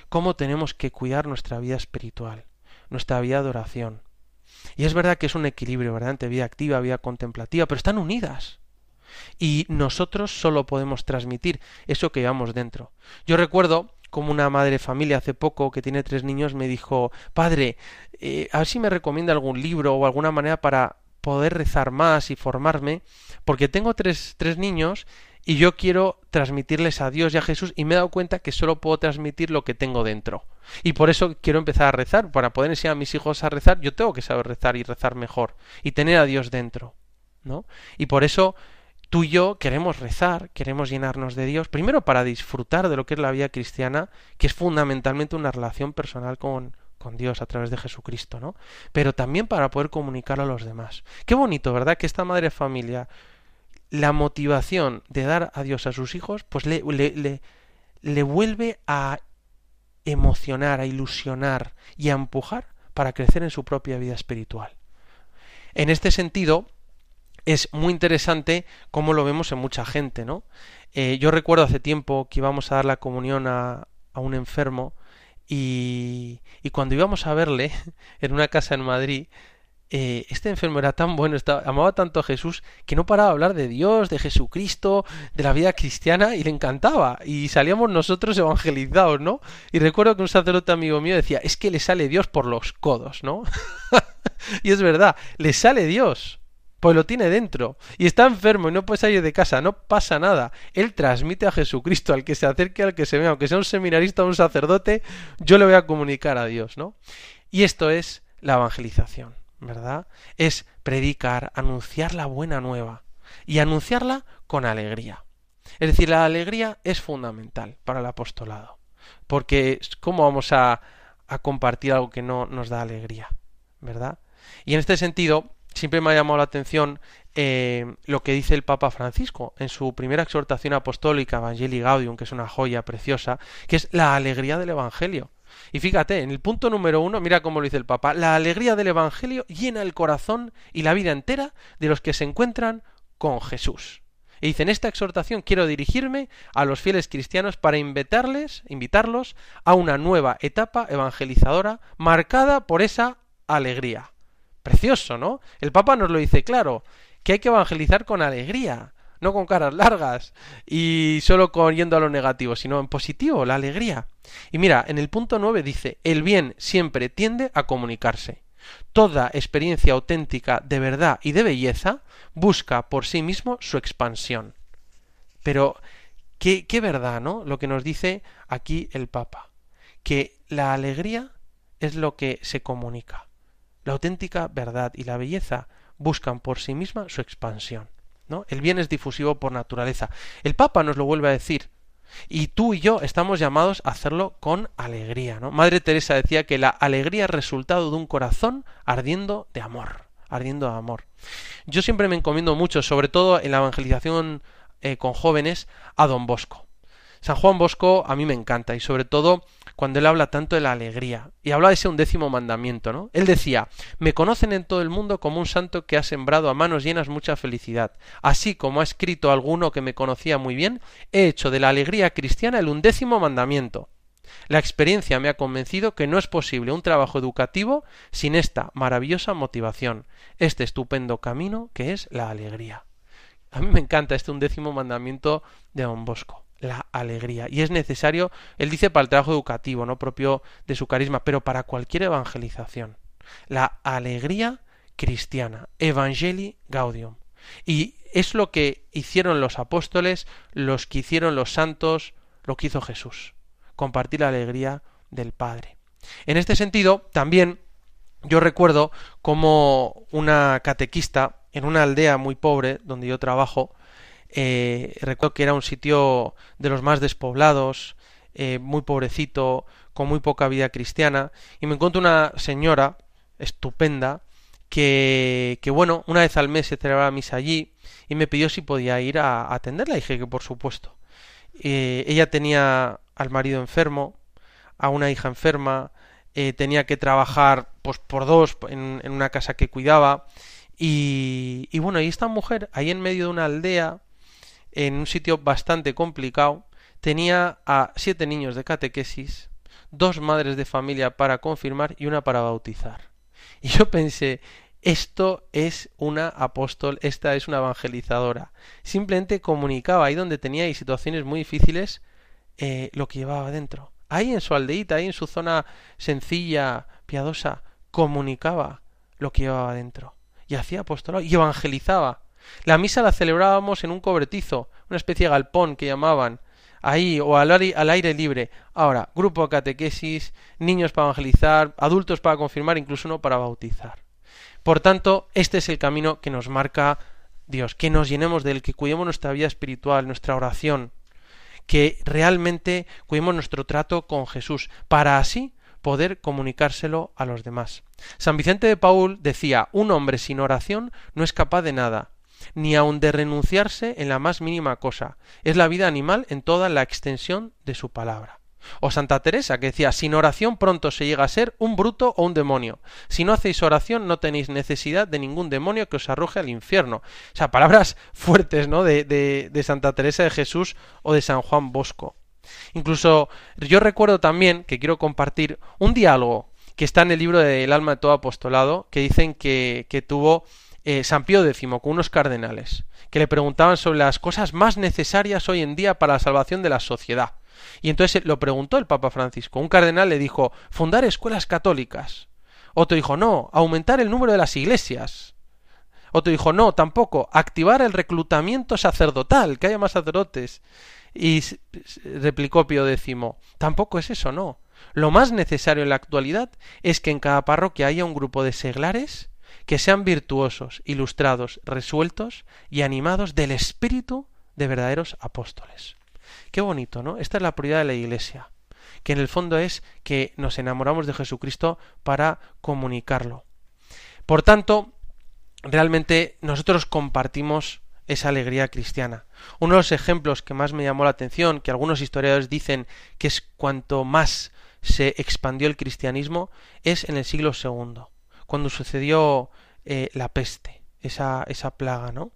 cómo tenemos que cuidar nuestra vida espiritual, nuestra vida de oración. Y es verdad que es un equilibrio, ¿verdad? Entre vida activa, vida contemplativa, pero están unidas. Y nosotros solo podemos transmitir eso que llevamos dentro. Yo recuerdo como una madre de familia hace poco que tiene tres niños me dijo, padre, eh, a ver si me recomienda algún libro o alguna manera para poder rezar más y formarme, porque tengo tres, tres niños y yo quiero transmitirles a Dios y a Jesús y me he dado cuenta que solo puedo transmitir lo que tengo dentro. Y por eso quiero empezar a rezar. Para poder enseñar a mis hijos a rezar, yo tengo que saber rezar y rezar mejor y tener a Dios dentro. ¿no? Y por eso tú y yo queremos rezar, queremos llenarnos de Dios, primero para disfrutar de lo que es la vida cristiana, que es fundamentalmente una relación personal con, con Dios a través de Jesucristo, ¿no? Pero también para poder comunicarlo a los demás. Qué bonito, ¿verdad? Que esta madre familia, la motivación de dar a Dios a sus hijos, pues le, le, le, le vuelve a emocionar, a ilusionar y a empujar para crecer en su propia vida espiritual. En este sentido, es muy interesante cómo lo vemos en mucha gente, ¿no? Eh, yo recuerdo hace tiempo que íbamos a dar la comunión a un enfermo y, y, cuando íbamos a verle en una casa en Madrid, eh, este enfermo era tan bueno, estaba, amaba tanto a Jesús, que no paraba de hablar de Dios, de Jesucristo, de la vida cristiana, y le encantaba. Y salíamos nosotros evangelizados, ¿no? Y recuerdo que un sacerdote amigo mío decía, es que le sale Dios por los codos, ¿no? y es verdad, le sale Dios pues lo tiene dentro. Y está enfermo y no puede salir de casa, no pasa nada. Él transmite a Jesucristo, al que se acerque, al que se vea, aunque sea un seminarista o un sacerdote, yo le voy a comunicar a Dios, ¿no? Y esto es la evangelización, ¿verdad? Es predicar, anunciar la buena nueva y anunciarla con alegría. Es decir, la alegría es fundamental para el apostolado. Porque ¿cómo vamos a, a compartir algo que no nos da alegría? ¿Verdad? Y en este sentido, siempre me ha llamado la atención eh, lo que dice el Papa Francisco en su primera exhortación apostólica, Evangelii Gaudium, que es una joya preciosa, que es la alegría del Evangelio. Y fíjate, en el punto número uno, mira cómo lo dice el Papa, la alegría del Evangelio llena el corazón y la vida entera de los que se encuentran con Jesús. Y dice, en esta exhortación quiero dirigirme a los fieles cristianos para invitarles, invitarlos a una nueva etapa evangelizadora marcada por esa alegría. Precioso, ¿no? El Papa nos lo dice claro, que hay que evangelizar con alegría, no con caras largas y solo con yendo a lo negativo, sino en positivo, la alegría. Y mira, en el punto 9 dice, el bien siempre tiende a comunicarse. Toda experiencia auténtica de verdad y de belleza busca por sí mismo su expansión. Pero, ¿qué, qué verdad, ¿no? Lo que nos dice aquí el Papa. Que la alegría es lo que se comunica. La auténtica verdad y la belleza buscan por sí misma su expansión. ¿no? El bien es difusivo por naturaleza. El Papa nos lo vuelve a decir. Y tú y yo estamos llamados a hacerlo con alegría. Madre Teresa decía que la alegría es resultado de un corazón ardiendo de amor. Ardiendo de amor. Yo siempre me encomiendo mucho, sobre todo en la evangelización eh, con jóvenes, a don Bosco. San Juan Bosco a mí me encanta y sobre todo cuando él habla tanto de la alegría y habla de ese undécimo mandamiento, ¿no? Él decía, me conocen en todo el mundo como un santo que ha sembrado a manos llenas mucha felicidad. Así como ha escrito alguno que me conocía muy bien, he hecho de la alegría cristiana el undécimo mandamiento. La experiencia me ha convencido que no es posible un trabajo educativo sin esta maravillosa motivación, este estupendo camino que es la alegría. A mí me encanta este undécimo mandamiento de Don Bosco la alegría. Y es necesario, él dice para el trabajo educativo, no propio de su carisma, pero para cualquier evangelización. La alegría cristiana, Evangelii Gaudium. Y es lo que hicieron los apóstoles, los que hicieron los santos, lo que hizo Jesús. Compartir la alegría del Padre. En este sentido, también yo recuerdo como una catequista en una aldea muy pobre donde yo trabajo, eh, recuerdo que era un sitio de los más despoblados, eh, muy pobrecito, con muy poca vida cristiana, y me encuentro una señora estupenda que, que bueno, una vez al mes se celebraba misa allí y me pidió si podía ir a, atenderla. Y dije que por supuesto. Eh, ella tenía al marido enfermo, a una hija enferma, tenía que trabajar pues por dos en, una casa que cuidaba y, y bueno, y esta mujer ahí en medio de una aldea en un sitio bastante complicado, tenía a siete niños de catequesis, dos madres de familia para confirmar y una para bautizar. Y yo pensé, esto es una apóstol, esta es una evangelizadora. Simplemente comunicaba ahí donde tenía situaciones muy difíciles eh, lo que llevaba dentro. Ahí en su aldeíta, ahí en su zona sencilla, piadosa, comunicaba lo que llevaba dentro. Y hacía apostolado y evangelizaba. La misa la celebrábamos en un cobretizo, una especie de galpón que llamaban, ahí o al aire, libre. Ahora, grupo de catequesis, niños para evangelizar, adultos para confirmar, incluso uno para bautizar. Por tanto, este es el camino que nos marca Dios, que nos llenemos de él, que cuidemos nuestra vida espiritual, nuestra oración, que realmente cuidemos nuestro trato con Jesús, para así poder comunicárselo a los demás. San Vicente de Paul decía, un hombre sin oración no es capaz de nada, ni aun de renunciarse en la más mínima cosa. Es la vida animal en toda la extensión de su palabra. O Santa Teresa, que decía, sin oración pronto se llega a ser un bruto o un demonio. Si no hacéis oración no tenéis necesidad de ningún demonio que os arroje al infierno. O sea, palabras fuertes, ¿no? De, de, Santa Teresa de Jesús o de San Juan Bosco. Incluso yo recuerdo también que quiero compartir un diálogo que está en el libro del alma de todo apostolado, que dicen que, que tuvo eh, San Pío X con unos cardenales, que le preguntaban sobre las cosas más necesarias hoy en día para la salvación de la sociedad. Y entonces lo preguntó el Papa Francisco. Un cardenal le dijo fundar escuelas católicas. Otro dijo no, aumentar el número de las iglesias. Otro dijo no, tampoco, activar el reclutamiento sacerdotal, que haya más sacerdotes. Y replicó Pío X, tampoco es eso, no. Lo más necesario en la actualidad es que en cada parroquia haya un grupo de seglares que sean virtuosos, ilustrados, resueltos y animados del espíritu de verdaderos apóstoles. Qué bonito, ¿no? Esta es la prioridad de la Iglesia, que en el fondo es que nos enamoramos de Jesucristo para comunicarlo. Por tanto, realmente nosotros compartimos esa alegría cristiana. Uno de los ejemplos que más me llamó la atención, que algunos historiadores dicen que es cuanto más se expandió el cristianismo, es en el siglo II, cuando sucedió eh, la peste, esa, esa plaga, ¿no?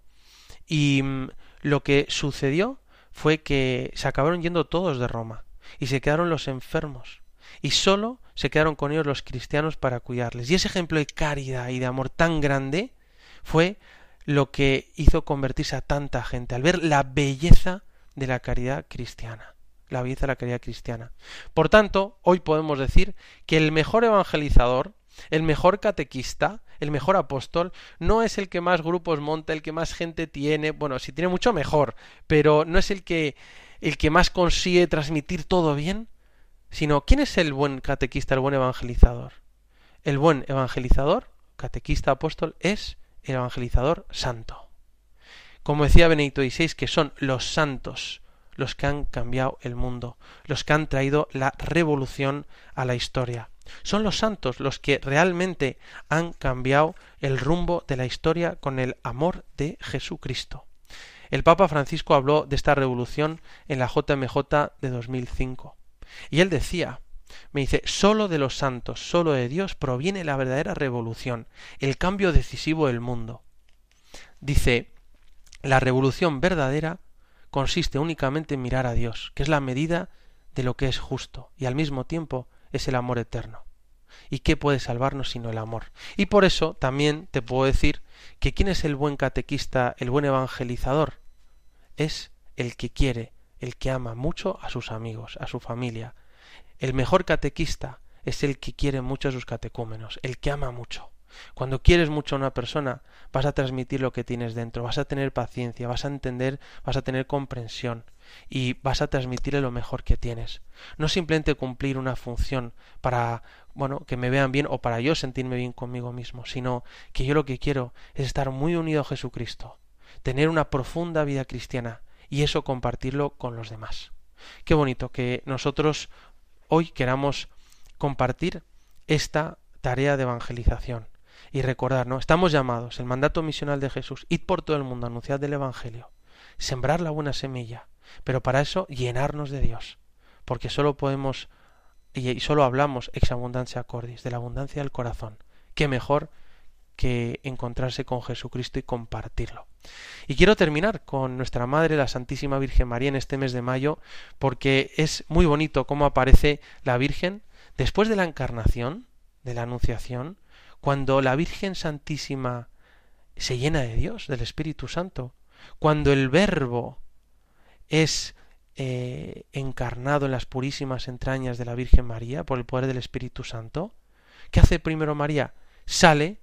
Y mm, lo que sucedió fue que se acabaron yendo todos de Roma y se quedaron los enfermos y solo se quedaron con ellos los cristianos para cuidarles. Y ese ejemplo de caridad y de amor tan grande fue lo que hizo convertirse a tanta gente al ver la belleza de la caridad cristiana. La belleza de la caridad cristiana. Por tanto, hoy podemos decir que el mejor evangelizador, el mejor catequista, el mejor apóstol, no es el que más grupos monta, el que más gente tiene, bueno, si tiene mucho mejor, pero no es el que el que más consigue transmitir todo bien, sino ¿quién es el buen catequista, el buen evangelizador? El buen evangelizador, catequista apóstol, es el evangelizador santo. Como decía Benedicto XVI, que son los santos los que han cambiado el mundo, los que han traído la revolución a la historia. Son los santos los que realmente han cambiado el rumbo de la historia con el amor de Jesucristo. El Papa Francisco habló de esta revolución en la JMJ de 2005. Y él decía, me dice, solo de los santos, solo de Dios proviene la verdadera revolución, el cambio decisivo del mundo. Dice, la revolución verdadera consiste únicamente en mirar a Dios, que es la medida de lo que es justo y al mismo tiempo es el amor eterno. ¿Y qué puede salvarnos sino el amor? Y por eso también te puedo decir que quién es el buen catequista, el buen evangelizador, es el que quiere, el que ama mucho a sus amigos, a su familia, el mejor catequista es el que quiere mucho a sus catecúmenos, el que ama mucho. Cuando quieres mucho a una persona, vas a transmitir lo que tienes dentro, vas a tener paciencia, vas a entender, vas a tener comprensión y vas a transmitirle lo mejor que tienes. No simplemente cumplir una función para, bueno, que me vean bien o para yo sentirme bien conmigo mismo, sino que yo lo que quiero es estar muy unido a Jesucristo, tener una profunda vida cristiana y eso compartirlo con los demás. Qué bonito que nosotros hoy queramos compartir esta tarea de evangelización y recordar, ¿no? Estamos llamados, el mandato misional de Jesús, id por todo el mundo, anunciad el Evangelio, sembrar la buena semilla, pero para eso llenarnos de Dios, porque solo podemos y solo hablamos ex abundancia cordis, de la abundancia del corazón. Qué mejor que encontrarse con Jesucristo y compartirlo. Y quiero terminar con nuestra Madre, la Santísima Virgen María, en este mes de mayo, porque es muy bonito cómo aparece la Virgen después de la encarnación, de la Anunciación, cuando la Virgen Santísima se llena de Dios, del Espíritu Santo, cuando el Verbo es eh, encarnado en las purísimas entrañas de la Virgen María por el poder del Espíritu Santo, ¿qué hace primero María? Sale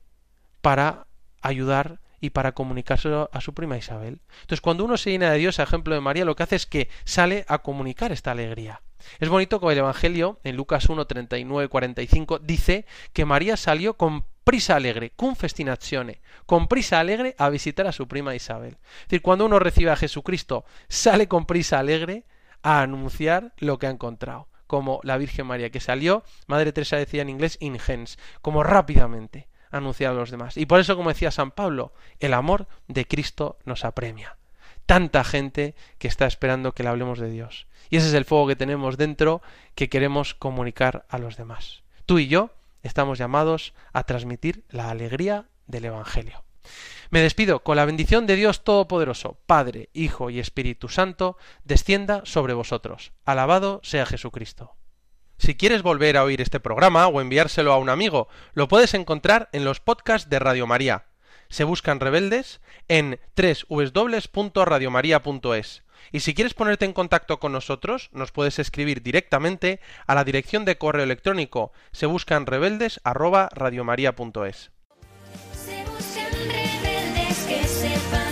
para ayudar y para comunicárselo a su prima Isabel. Entonces, cuando uno se llena de Dios, a ejemplo de María, lo que hace es que sale a comunicar esta alegría. Es bonito como el Evangelio, en Lucas 1, 39, 45, dice que María salió con prisa alegre, con festinazione, con prisa alegre a visitar a su prima Isabel. Es decir, cuando uno recibe a Jesucristo, sale con prisa alegre a anunciar lo que ha encontrado como la Virgen María, que salió, Madre Teresa decía en inglés, ingens, como rápidamente anunciar a los demás. Y por eso, como decía San Pablo, el amor de Cristo nos apremia. Tanta gente que está esperando que le hablemos de Dios. Y ese es el fuego que tenemos dentro que queremos comunicar a los demás. Tú y yo estamos llamados a transmitir la alegría del Evangelio. Me despido con la bendición de Dios Todopoderoso, Padre, Hijo y Espíritu Santo, descienda sobre vosotros. Alabado sea Jesucristo. Si quieres volver a oír este programa o enviárselo a un amigo, lo puedes encontrar en los podcasts de Radio María. Se buscan rebeldes en www.radiomaria.es. Y si quieres ponerte en contacto con nosotros, nos puedes escribir directamente a la dirección de correo electrónico. Se buscan rebeldes Se buscan rebeldes que sepan